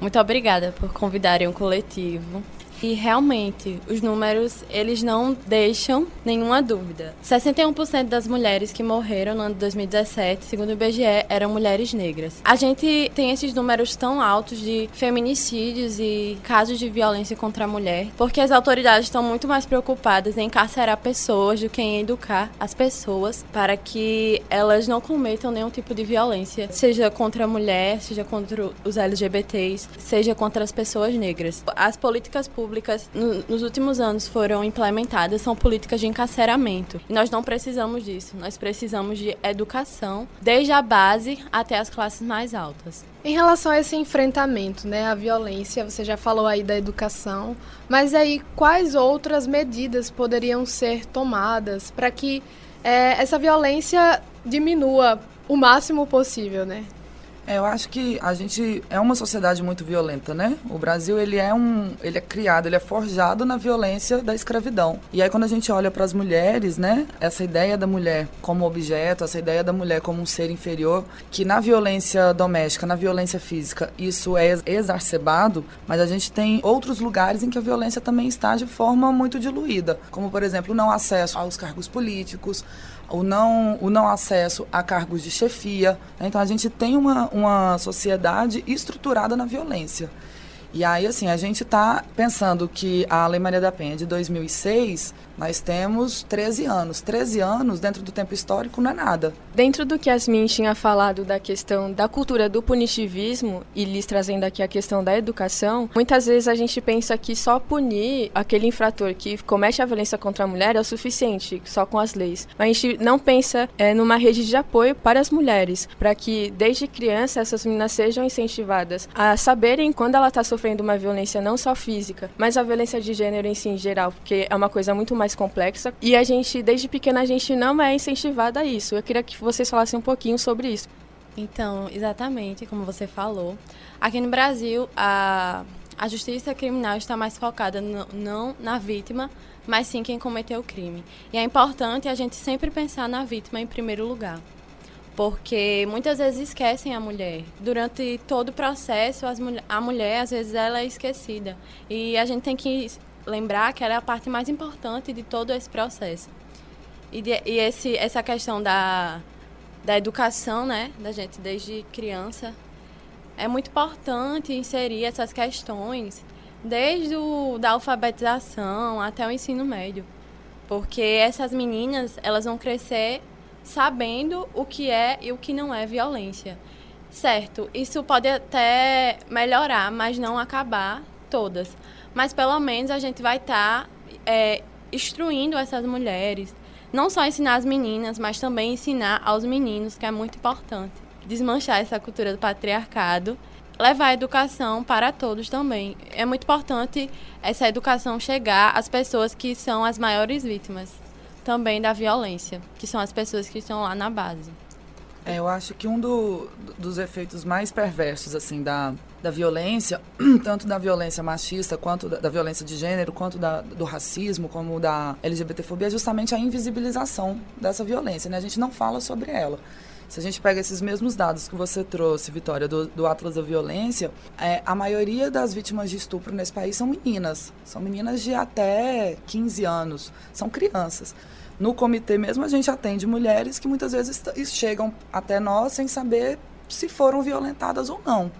muito obrigada por convidarem o coletivo E realmente, os números, eles não deixam nenhuma dúvida. 61% das mulheres que morreram no ano de 2017, segundo o IBGE, eram mulheres negras. A gente tem esses números tão altos de feminicídios e casos de violência contra a mulher, porque as autoridades estão muito mais preocupadas em encarcerar pessoas do que em educar as pessoas para que elas não cometam nenhum tipo de violência, seja contra a mulher, seja contra os LGBTs, seja contra as pessoas negras. As políticas públicas no, nos últimos anos foram implementadas são políticas de encarceramento. E nós não precisamos disso. Nós precisamos de educação, desde a base até as classes mais altas. Em relação a esse enfrentamento, né, a violência, você já falou aí da educação, mas aí quais outras medidas poderiam ser tomadas para que é, essa violência diminua o máximo possível, né? É, eu acho que a gente é uma sociedade muito violenta, né? O Brasil ele é um, ele é criado, ele é forjado na violência da escravidão. E aí quando a gente olha para as mulheres, né? Essa ideia da mulher como objeto, essa ideia da mulher como um ser inferior, que na violência doméstica, na violência física, isso é exacerbado, mas a gente tem outros lugares em que a violência também está de forma muito diluída, como por exemplo, não acesso aos cargos políticos, o não, o não acesso a cargos de chefia. Né? Então a gente tem uma, uma sociedade estruturada na violência. E aí, assim, a gente está pensando que a Lei Maria da Penha de 2006 nós temos 13 anos. 13 anos, dentro do tempo histórico, não é nada. Dentro do que Yasmin tinha falado da questão da cultura do punitivismo, e lhes trazendo aqui a questão da educação, muitas vezes a gente pensa que só punir aquele infrator que comete a violência contra a mulher é o suficiente, só com as leis. Mas a gente não pensa é, numa rede de apoio para as mulheres, para que desde criança essas meninas sejam incentivadas a saberem quando ela está sofrendo uma violência não só física, mas a violência de gênero em si em geral, porque é uma coisa muito mais mais complexa e a gente, desde pequena, a gente não é incentivada a isso. Eu queria que vocês falassem um pouquinho sobre isso. Então, exatamente como você falou. Aqui no Brasil, a, a justiça criminal está mais focada no, não na vítima, mas sim quem cometeu o crime. E é importante a gente sempre pensar na vítima em primeiro lugar. Porque muitas vezes esquecem a mulher. Durante todo o processo, as, a mulher, às vezes, ela é esquecida. E a gente tem que lembrar que ela é a parte mais importante de todo esse processo. E, de, e esse, essa questão da, da educação, né, da gente desde criança, é muito importante inserir essas questões desde o, da alfabetização até o ensino médio. Porque essas meninas, elas vão crescer sabendo o que é e o que não é violência. Certo, isso pode até melhorar, mas não acabar todas mas pelo menos a gente vai estar tá, é, instruindo essas mulheres. Não só ensinar as meninas, mas também ensinar aos meninos, que é muito importante. Desmanchar essa cultura do patriarcado, levar a educação para todos também. É muito importante essa educação chegar às pessoas que são as maiores vítimas também da violência, que são as pessoas que estão lá na base. É, eu acho que um do, dos efeitos mais perversos assim da, da violência, tanto da violência machista, quanto da, da violência de gênero, quanto da, do racismo, como da LGBTfobia, é justamente a invisibilização dessa violência. Né? A gente não fala sobre ela. Se a gente pega esses mesmos dados que você trouxe, Vitória, do, do Atlas da Violência, é, a maioria das vítimas de estupro nesse país são meninas. São meninas de até 15 anos. São crianças. No comitê mesmo, a gente atende mulheres que muitas vezes chegam até nós sem saber se foram violentadas ou não.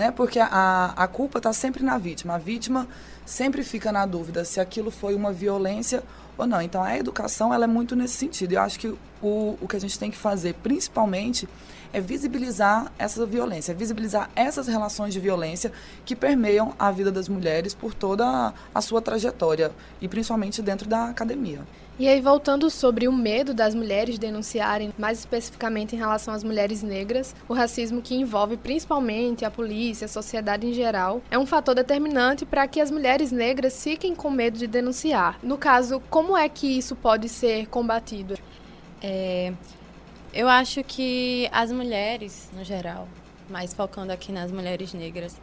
Né? Porque a, a culpa está sempre na vítima. A vítima sempre fica na dúvida se aquilo foi uma violência ou não. Então, a educação ela é muito nesse sentido. Eu acho que o, o que a gente tem que fazer, principalmente, é visibilizar essa violência, é visibilizar essas relações de violência que permeiam a vida das mulheres por toda a sua trajetória e principalmente dentro da academia. E aí, voltando sobre o medo das mulheres denunciarem, mais especificamente em relação às mulheres negras, o racismo que envolve principalmente a polícia, a sociedade em geral, é um fator determinante para que as mulheres negras fiquem com medo de denunciar. No caso, como é que isso pode ser combatido? É, eu acho que as mulheres, no geral, mais focando aqui nas mulheres negras,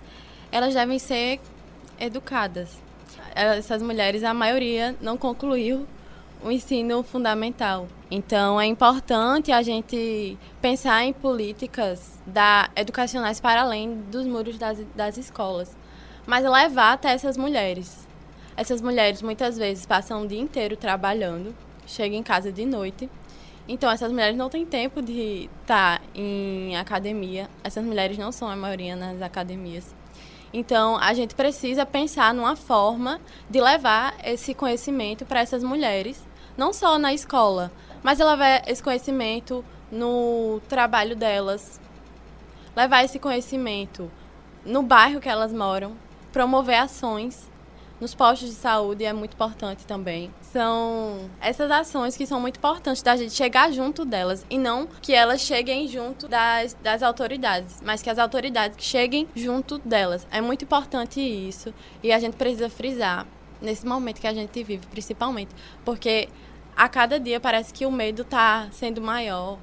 elas devem ser educadas. Essas mulheres, a maioria não concluiu o ensino fundamental. Então, é importante a gente pensar em políticas da, educacionais para além dos muros das, das escolas, mas levar até essas mulheres. Essas mulheres muitas vezes passam o dia inteiro trabalhando, chegam em casa de noite. Então, essas mulheres não têm tempo de estar em academia. Essas mulheres não são a maioria nas academias. Então, a gente precisa pensar numa forma de levar esse conhecimento para essas mulheres, não só na escola, mas levar esse conhecimento no trabalho delas, levar esse conhecimento no bairro que elas moram, promover ações nos postos de saúde é muito importante também. São essas ações que são muito importantes da gente chegar junto delas e não que elas cheguem junto das, das autoridades, mas que as autoridades cheguem junto delas. É muito importante isso e a gente precisa frisar nesse momento que a gente vive, principalmente, porque a cada dia parece que o medo está sendo maior.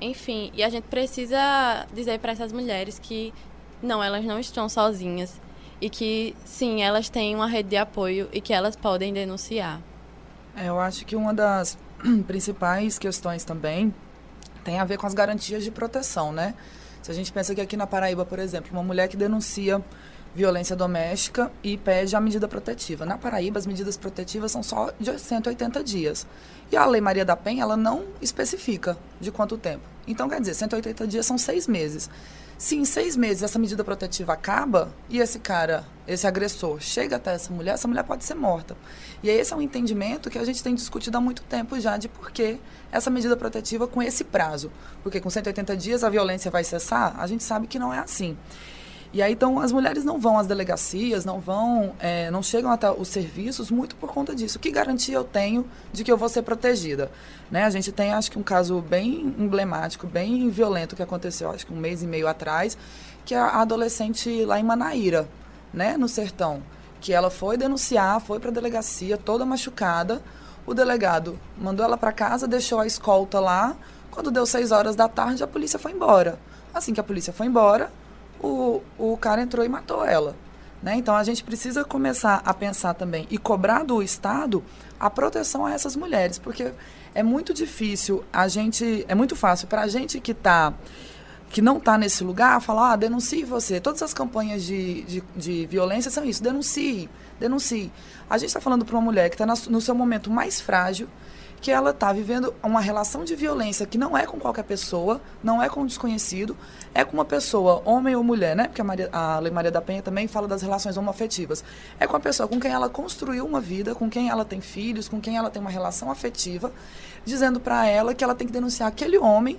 Enfim, e a gente precisa dizer para essas mulheres que não, elas não estão sozinhas e que sim, elas têm uma rede de apoio e que elas podem denunciar. É, eu acho que uma das principais questões também tem a ver com as garantias de proteção, né? Se a gente pensa que aqui na Paraíba, por exemplo, uma mulher que denuncia violência doméstica e pede a medida protetiva. Na Paraíba, as medidas protetivas são só de 180 dias. E a Lei Maria da Penha, ela não especifica de quanto tempo. Então, quer dizer, 180 dias são seis meses. Se em seis meses essa medida protetiva acaba e esse cara, esse agressor, chega até essa mulher, essa mulher pode ser morta. E esse é um entendimento que a gente tem discutido há muito tempo já de por que essa medida protetiva com esse prazo. Porque com 180 dias a violência vai cessar? A gente sabe que não é assim. E aí, então, as mulheres não vão às delegacias, não vão, é, não chegam até os serviços muito por conta disso. Que garantia eu tenho de que eu vou ser protegida? Né? A gente tem, acho que, um caso bem emblemático, bem violento que aconteceu, acho que um mês e meio atrás, que é a adolescente lá em Manaíra, né, no sertão, que ela foi denunciar, foi para a delegacia, toda machucada. O delegado mandou ela para casa, deixou a escolta lá. Quando deu seis horas da tarde, a polícia foi embora. Assim que a polícia foi embora, o, o cara entrou e matou ela. Né? Então a gente precisa começar a pensar também e cobrar do Estado a proteção a essas mulheres, porque é muito difícil a gente, é muito fácil para a gente que tá que não está nesse lugar falar, ah, denuncie você. Todas as campanhas de, de, de violência são isso, denuncie, denuncie. A gente está falando para uma mulher que está no seu momento mais frágil, que ela está vivendo uma relação de violência que não é com qualquer pessoa, não é com um desconhecido, é com uma pessoa, homem ou mulher, né? Porque a, Maria, a Lei Maria da Penha também fala das relações homoafetivas. É com a pessoa com quem ela construiu uma vida, com quem ela tem filhos, com quem ela tem uma relação afetiva, dizendo para ela que ela tem que denunciar aquele homem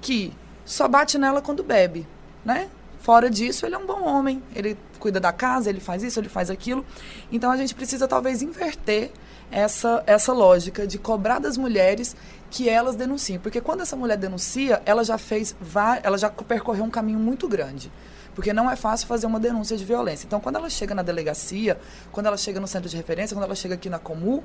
que só bate nela quando bebe, né? Fora disso, ele é um bom homem. Ele cuida da casa, ele faz isso, ele faz aquilo. Então a gente precisa talvez inverter essa, essa lógica de cobrar das mulheres que elas denunciem. Porque quando essa mulher denuncia, ela já fez, ela já percorreu um caminho muito grande. Porque não é fácil fazer uma denúncia de violência. Então, quando ela chega na delegacia, quando ela chega no centro de referência, quando ela chega aqui na Comu,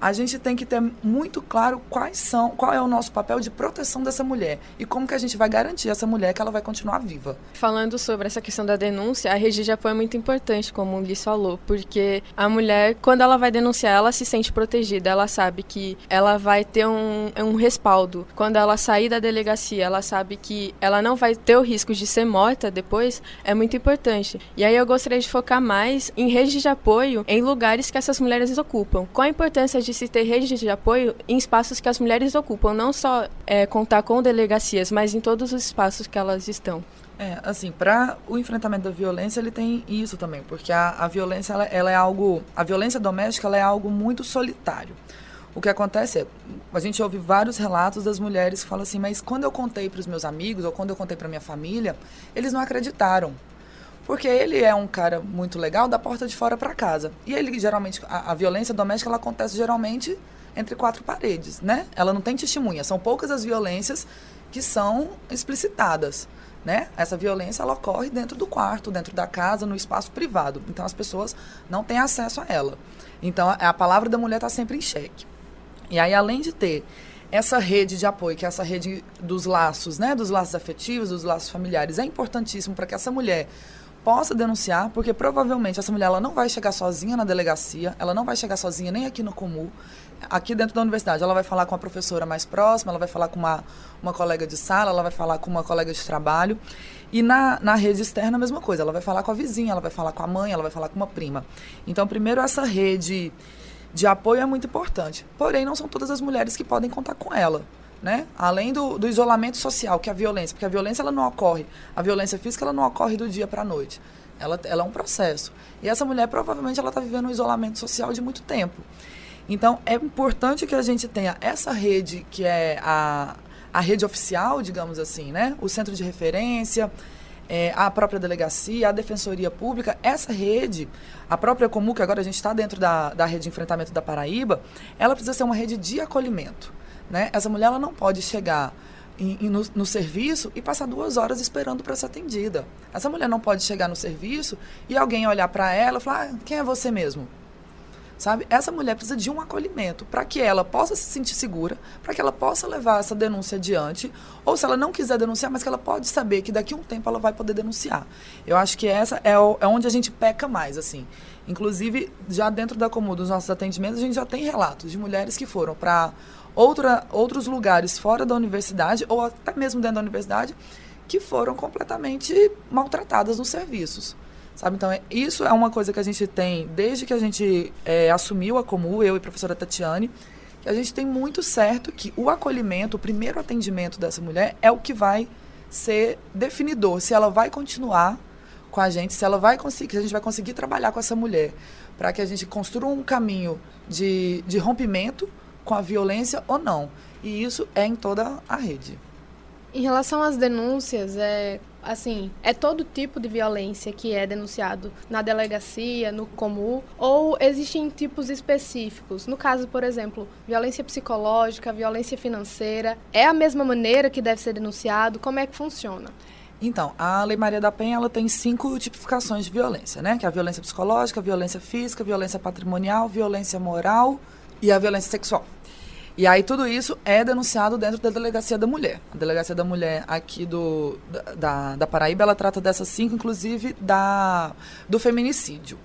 a gente tem que ter muito claro quais são, qual é o nosso papel de proteção dessa mulher e como que a gente vai garantir essa mulher que ela vai continuar viva. Falando sobre essa questão da denúncia, a rede de apoio é muito importante, como o Liz falou, porque a mulher, quando ela vai denunciar, ela se sente protegida, ela sabe que ela vai ter um, um respaldo. Quando ela sair da delegacia, ela sabe que ela não vai ter o risco de ser morta depois, é muito importante. E aí eu gostaria de focar mais em redes de apoio em lugares que essas mulheres ocupam. Qual a importância de de se ter redes de apoio em espaços que as mulheres ocupam, não só é, contar com delegacias, mas em todos os espaços que elas estão. É, assim, para o enfrentamento da violência, ele tem isso também, porque a, a violência, ela, ela, é algo, a violência doméstica, ela é algo muito solitário. O que acontece é, a gente ouve vários relatos das mulheres que falam assim, mas quando eu contei para os meus amigos, ou quando eu contei para minha família, eles não acreditaram. Porque ele é um cara muito legal da porta de fora para casa. E ele geralmente a, a, violência doméstica ela acontece geralmente entre quatro paredes, né? Ela não tem testemunha. São poucas as violências que são explicitadas, né? Essa violência ela ocorre dentro do quarto, dentro da casa, no espaço privado. Então as pessoas não têm acesso a ela. Então a, a palavra da mulher está sempre em xeque. E aí além de ter essa rede de apoio, que é essa rede dos laços, né, dos laços afetivos, dos laços familiares, é importantíssimo para que essa mulher possa denunciar, porque provavelmente essa mulher ela não vai chegar sozinha na delegacia, ela não vai chegar sozinha nem aqui no Comu. Aqui dentro da universidade, ela vai falar com a professora mais próxima, ela vai falar com uma, uma colega de sala, ela vai falar com uma colega de trabalho. E na, na rede externa, a mesma coisa. Ela vai falar com a vizinha, ela vai falar com a mãe, ela vai falar com uma prima. Então, primeiro, essa rede de apoio é muito importante. Porém, não são todas as mulheres que podem contar com ela. Né? Além do, do isolamento social, que é a violência, porque a violência ela não ocorre, a violência física ela não ocorre do dia para a noite. Ela, ela é um processo. E essa mulher provavelmente ela está vivendo um isolamento social de muito tempo. Então é importante que a gente tenha essa rede que é a, a rede oficial, digamos assim, né? O centro de referência, é, a própria delegacia, a defensoria pública, essa rede, a própria Comu, que agora a gente está dentro da, da rede de enfrentamento da Paraíba, ela precisa ser uma rede de acolhimento. Né? Essa mulher ela não pode chegar em, em, no, no, serviço e passar duas horas esperando para ser atendida. Essa mulher não pode chegar no serviço e alguém olhar para ela e falar: ah, quem é você mesmo? Sabe? Essa mulher precisa de um acolhimento para que ela possa se sentir segura, para que ela possa levar essa denúncia adiante, ou se ela não quiser denunciar, mas que ela pode saber que daqui a um tempo ela vai poder denunciar. Eu acho que essa é, o, é onde a gente peca mais, assim. Inclusive, já dentro da comum dos nossos atendimentos, a gente já tem relatos de mulheres que foram para outra, outros lugares fora da universidade, ou até mesmo dentro da universidade, que foram completamente maltratadas nos serviços. Sabe? Então, é, isso é uma coisa que a gente tem desde que a gente é, assumiu a Comu, eu e a professora Tatiane, que a gente tem muito certo que o acolhimento, o primeiro atendimento dessa mulher é o que vai ser definidor, se ela vai continuar com a gente, se ela vai conseguir, se a gente vai conseguir trabalhar com essa mulher para que a gente construa um caminho de, de rompimento com a violência ou não. E isso é em toda a rede. Em relação às denúncias, é assim, é todo tipo de violência que é denunciado na delegacia, no Comu, ou existem tipos específicos? No caso, por exemplo, violência psicológica, violência financeira, é a mesma maneira que deve ser denunciado? Como é que funciona? Então, a Lei Maria da Penha ela tem cinco tipificações de violência, né? Que é a violência psicológica, a violência física, a violência patrimonial, violência moral e a violência sexual. E aí tudo isso é denunciado dentro da Delegacia da Mulher. A Delegacia da Mulher aqui do, da, da Paraíba, ela trata dessas cinco, inclusive da, do feminicídio.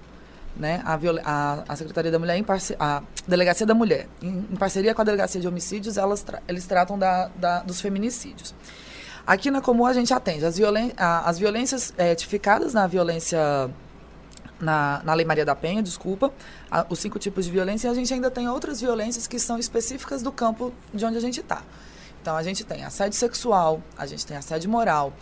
Né? A, a, a Secretaria da Mulher, a Delegacia da Mulher, em, em, parceria com a Delegacia de Homicídios, elas tra eles tratam da, da, dos feminicídios. Aqui na Comum a gente atende as, violen as violências é, tipificadas na violência na, na Lei Maria da Penha, desculpa, a, os cinco tipos de violência, e a gente ainda tem outras violências que são específicas do campo de onde a gente está. Então, a gente tem assédio sexual, a gente tem assédio moral,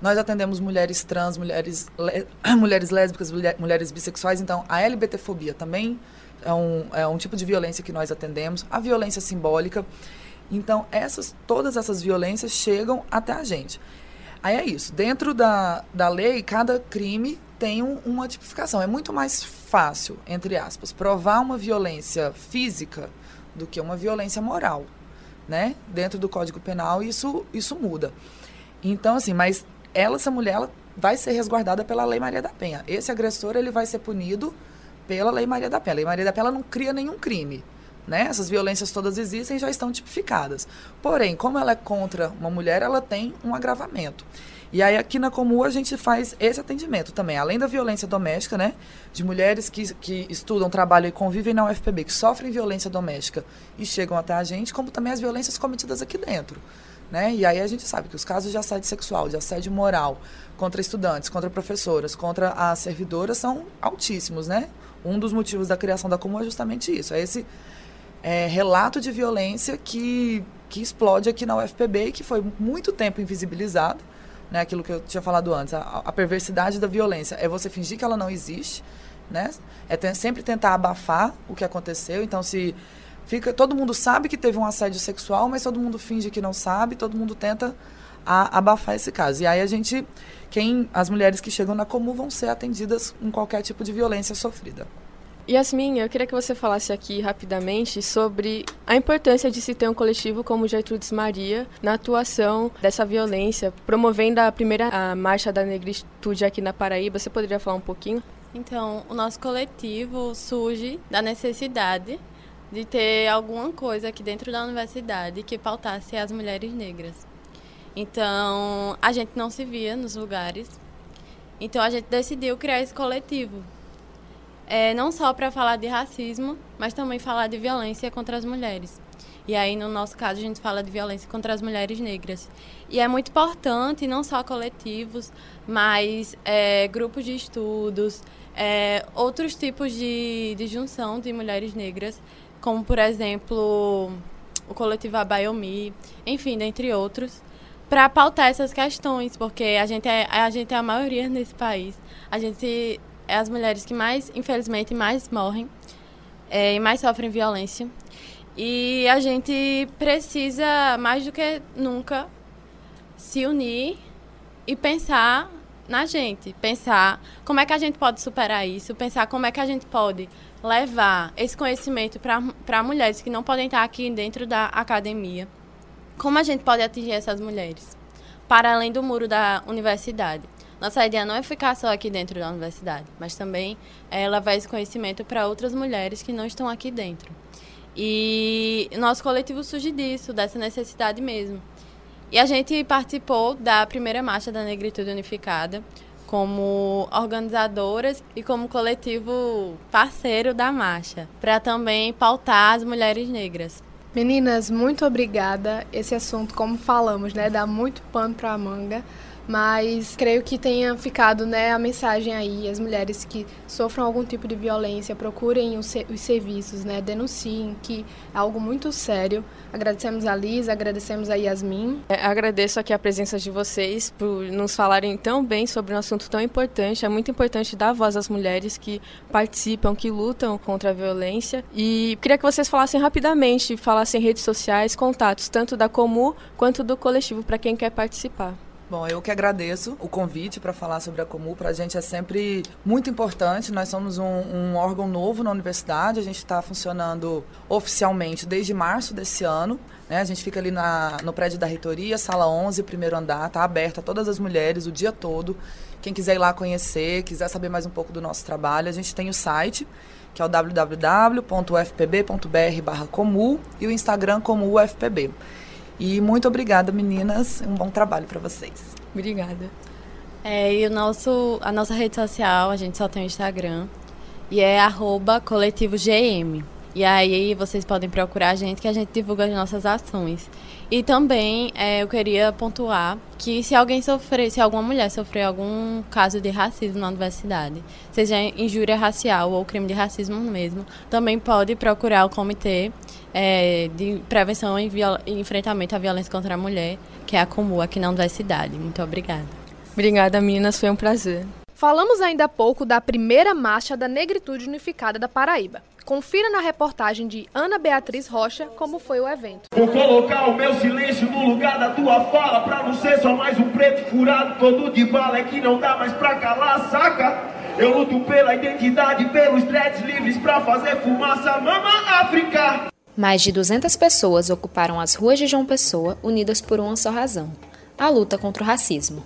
nós atendemos mulheres trans, mulheres, le, mulheres lésbicas, mulher, mulheres bissexuais, então a LBTfobia também é um, é um tipo de violência que nós atendemos, a violência simbólica. Então, essas, todas essas violências chegam até a gente. Aí é isso. Dentro da, da lei, cada crime tem um, uma tipificação. É muito mais fácil, entre aspas, provar uma violência física do que uma violência moral, né? Dentro do Código Penal isso isso muda. Então assim, mas ela essa mulher ela vai ser resguardada pela Lei Maria da Penha. Esse agressor ele vai ser punido pela Lei Maria da Penha. A Lei Maria da Penha não cria nenhum crime. Né? Essas violências todas existem já estão tipificadas. Porém, como ela é contra uma mulher, ela tem um agravamento. E aí aqui na Comu a gente faz esse atendimento também, além da violência doméstica, né? De mulheres que, que estudam, trabalham e convivem na UFPB, que sofrem violência doméstica e chegam até a gente, como também as violências cometidas aqui dentro. Né? E aí a gente sabe que os casos de assédio sexual, de assédio moral contra estudantes, contra professoras, contra as servidoras são altíssimos, né? Um dos motivos da criação da Comum é justamente isso, é esse é, relato de violência que, que explode aqui na UFPB e que foi muito tempo invisibilizado né? Aquilo que eu tinha falado antes, a, a perversidade da violência é você fingir que ela não existe, né? É sempre tentar abafar o que aconteceu. Então, se fica, todo mundo sabe que teve um assédio sexual, mas todo mundo finge que não sabe, todo mundo tenta a, abafar esse caso. E aí a gente, quem, as mulheres que chegam na comum vão ser atendidas com qualquer tipo de violência sofrida. Yasmin, eu queria que você falasse aqui rapidamente sobre a importância de se ter um coletivo como Gertrudes Maria na atuação dessa violência, promovendo a primeira a marcha da negritude aqui na Paraíba. Você poderia falar um pouquinho? Então, o nosso coletivo surge da necessidade de ter alguma coisa aqui dentro da universidade que pautasse as mulheres negras. Então, a gente não se via nos lugares Então a gente decidiu criar esse coletivo. É, não só para falar de racismo, mas também falar de violência contra as mulheres. E aí, no nosso caso, a gente fala de violência contra as mulheres negras. E é muito importante, não só coletivos, mas é, grupos de estudos, é, outros tipos de, de junção de mulheres negras, como, por exemplo, o coletivo Abayomi, enfim, dentre outros, para pautar essas questões, porque a gente, é, a gente é a maioria nesse país. A gente é as mulheres que mais, infelizmente, mais morrem é, e mais sofrem violência. E a gente precisa, mais do que nunca, se unir e pensar na gente. Pensar como é que a gente pode superar isso, pensar como é que a gente pode levar esse conhecimento para mulheres que não podem estar aqui dentro da academia. Como a gente pode atingir essas mulheres? Para além do muro da universidade. Nossa ideia não é ficar só aqui dentro da universidade, mas também é levar esse conhecimento para outras mulheres que não estão aqui dentro. E nosso coletivo surge disso, dessa necessidade mesmo. E a gente participou da primeira marcha da Negritude Unificada como organizadoras e como coletivo parceiro da marcha, para também pautar as mulheres negras. Meninas, muito obrigada. Esse assunto, como falamos, né, dá muito pano para a manga mas creio que tenha ficado né, a mensagem aí, as mulheres que sofram algum tipo de violência, procurem os, os serviços, né, denunciem, que é algo muito sério. Agradecemos a Liz, agradecemos a Yasmin. É, agradeço aqui a presença de vocês por nos falarem tão bem sobre um assunto tão importante. É muito importante dar voz às mulheres que participam, que lutam contra a violência. E queria que vocês falassem rapidamente, falassem redes sociais, contatos, tanto da Comu quanto do coletivo, para quem quer participar. Bom, eu que agradeço o convite para falar sobre a Comu. Para a gente é sempre muito importante. Nós somos um, um órgão novo na universidade. A gente está funcionando oficialmente desde março desse ano. Né? A gente fica ali na, no prédio da reitoria, sala 11, primeiro andar. Está aberto a todas as mulheres o dia todo. Quem quiser ir lá conhecer, quiser saber mais um pouco do nosso trabalho, a gente tem o site, que é o www.ufpb.br/comu e o Instagram como UFPB. E muito obrigada, meninas. Um bom trabalho para vocês. Obrigada. É, e o nosso, a nossa rede social, a gente só tem o Instagram. E é arroba coletivo GM. E aí vocês podem procurar a gente que a gente divulga as nossas ações. E também é, eu queria pontuar que se alguém sofrer, se alguma mulher sofrer algum caso de racismo na universidade, seja injúria racial ou crime de racismo mesmo, também pode procurar o comitê é, de prevenção e, e, enfrentamento à violência contra a mulher, que é a Comu aqui na universidade. Muito obrigada. Obrigada, meninas. Foi um prazer. Falamos ainda há pouco da primeira marcha da Negritude Unificada da Paraíba. Confira na reportagem de Ana Beatriz Rocha como foi o evento. Vou colocar o meu silêncio no lugar da tua fala, pra não ser só mais um preto furado todo de bala, é que não dá mais pra calar, saca? Eu luto pela identidade, pelos dreads livres pra fazer fumaça, mama África! Mais de 200 pessoas ocuparam as ruas de João Pessoa, unidas por uma só razão: a luta contra o racismo.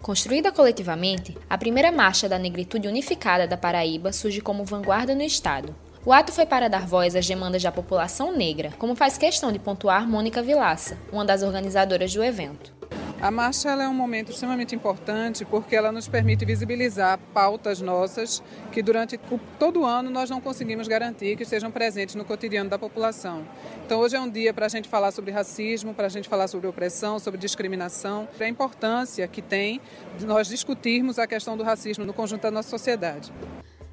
Construída coletivamente, a primeira marcha da negritude unificada da Paraíba surge como vanguarda no estado, o ato foi para dar voz às demandas da população negra, como faz questão de pontuar Mônica Vilaça, uma das organizadoras do evento. A marcha é um momento extremamente importante porque ela nos permite visibilizar pautas nossas que durante todo o ano nós não conseguimos garantir que estejam presentes no cotidiano da população. Então hoje é um dia para a gente falar sobre racismo, para a gente falar sobre opressão, sobre discriminação, a importância que tem de nós discutirmos a questão do racismo no conjunto da nossa sociedade.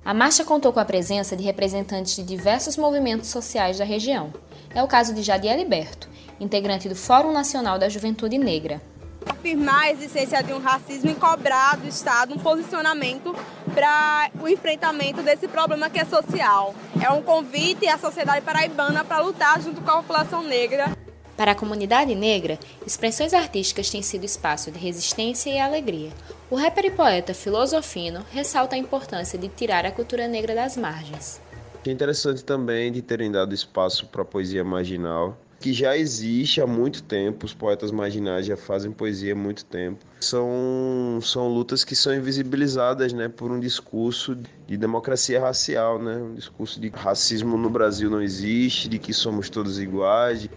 A marcha contou com a presença de representantes de diversos movimentos sociais da região. É o caso de Jadiel Berto, integrante do Fórum Nacional da Juventude Negra. Afirmar a existência de um racismo e cobrar do Estado um posicionamento para o enfrentamento desse problema que é social. É um convite à sociedade paraibana para lutar junto com a população negra para a comunidade negra, expressões artísticas têm sido espaço de resistência e alegria. O rapper e poeta Filosofino ressalta a importância de tirar a cultura negra das margens. É interessante também de terem dado espaço para a poesia marginal que já existe há muito tempo, os poetas marginais já fazem poesia há muito tempo. São, são lutas que são invisibilizadas né, por um discurso de democracia racial, né? um discurso de racismo no Brasil não existe, de que somos todos iguais.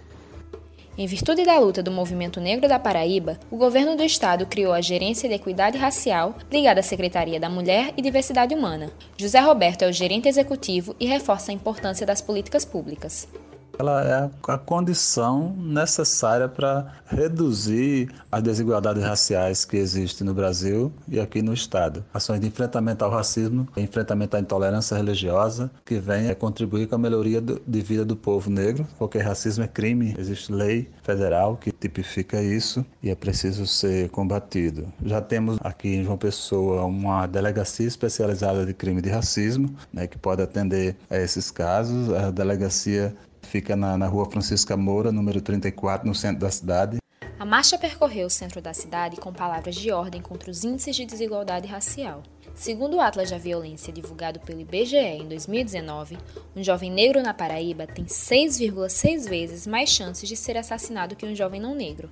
Em virtude da luta do movimento negro da Paraíba, o governo do estado criou a Gerência de Equidade Racial, ligada à Secretaria da Mulher e Diversidade Humana. José Roberto é o gerente executivo e reforça a importância das políticas públicas ela é a condição necessária para reduzir as desigualdades raciais que existem no Brasil e aqui no Estado. Ações de enfrentamento ao racismo, enfrentamento à intolerância religiosa, que vem a contribuir com a melhoria de vida do povo negro, porque racismo é crime, existe lei federal que tipifica isso e é preciso ser combatido. Já temos aqui em João Pessoa uma delegacia especializada de crime de racismo, né, que pode atender a esses casos. A delegacia Fica na, na rua Francisca Moura, número 34, no centro da cidade. A marcha percorreu o centro da cidade com palavras de ordem contra os índices de desigualdade racial. Segundo o Atlas da Violência divulgado pelo IBGE em 2019, um jovem negro na Paraíba tem 6,6 vezes mais chances de ser assassinado que um jovem não negro.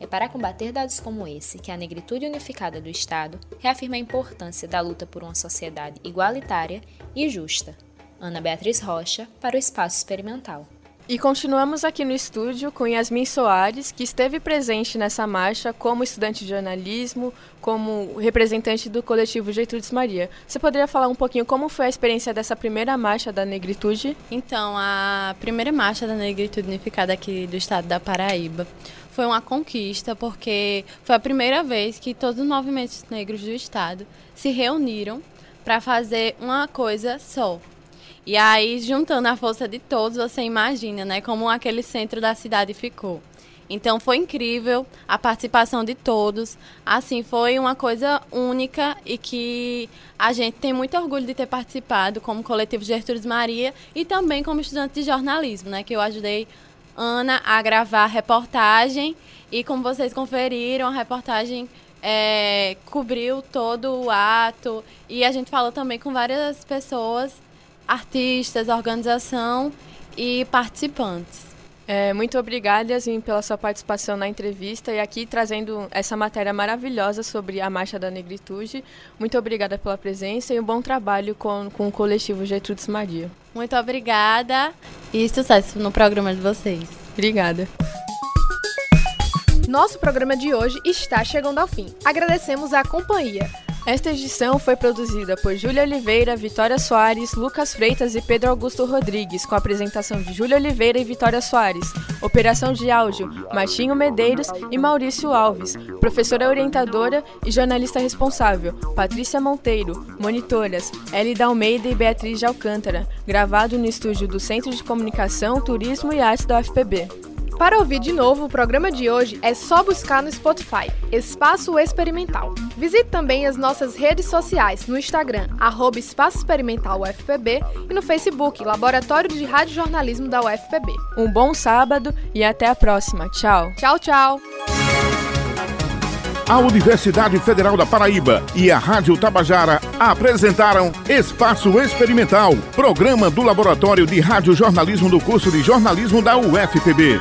É para combater dados como esse que a Negritude Unificada do Estado reafirma a importância da luta por uma sociedade igualitária e justa. Ana Beatriz Rocha, para o Espaço Experimental. E continuamos aqui no estúdio com Yasmin Soares, que esteve presente nessa marcha como estudante de jornalismo, como representante do coletivo Gertrudes Maria. Você poderia falar um pouquinho como foi a experiência dessa primeira marcha da negritude? Então, a primeira marcha da negritude unificada aqui do estado da Paraíba foi uma conquista, porque foi a primeira vez que todos os movimentos negros do estado se reuniram para fazer uma coisa só, e aí, juntando a força de todos, você imagina, né, como aquele centro da cidade ficou. Então foi incrível a participação de todos. Assim, foi uma coisa única e que a gente tem muito orgulho de ter participado como coletivo Gertrudes Maria e também como estudante de jornalismo, né, que eu ajudei Ana a gravar a reportagem e como vocês conferiram, a reportagem é, cobriu todo o ato e a gente falou também com várias pessoas artistas, organização e participantes. É, muito obrigada, Yasmin, pela sua participação na entrevista e aqui trazendo essa matéria maravilhosa sobre a Marcha da Negritude. Muito obrigada pela presença e um bom trabalho com, com o coletivo Gertrudes Maria. Muito obrigada e sucesso no programa de vocês. Obrigada. Nosso programa de hoje está chegando ao fim. Agradecemos a companhia. Esta edição foi produzida por Júlia Oliveira, Vitória Soares, Lucas Freitas e Pedro Augusto Rodrigues, com a apresentação de Júlia Oliveira e Vitória Soares. Operação de áudio, Martinho Medeiros e Maurício Alves. Professora orientadora e jornalista responsável, Patrícia Monteiro. Monitoras, Elida Almeida e Beatriz de Alcântara. Gravado no estúdio do Centro de Comunicação, Turismo e Artes da UFPB. Para ouvir de novo o programa de hoje, é só buscar no Spotify, Espaço Experimental. Visite também as nossas redes sociais no Instagram, arroba Espaço Experimental UFPB e no Facebook, Laboratório de Rádio Jornalismo da UFPB. Um bom sábado e até a próxima. Tchau. Tchau, tchau. A Universidade Federal da Paraíba e a Rádio Tabajara apresentaram Espaço Experimental, programa do Laboratório de Rádio Jornalismo do curso de jornalismo da UFPB.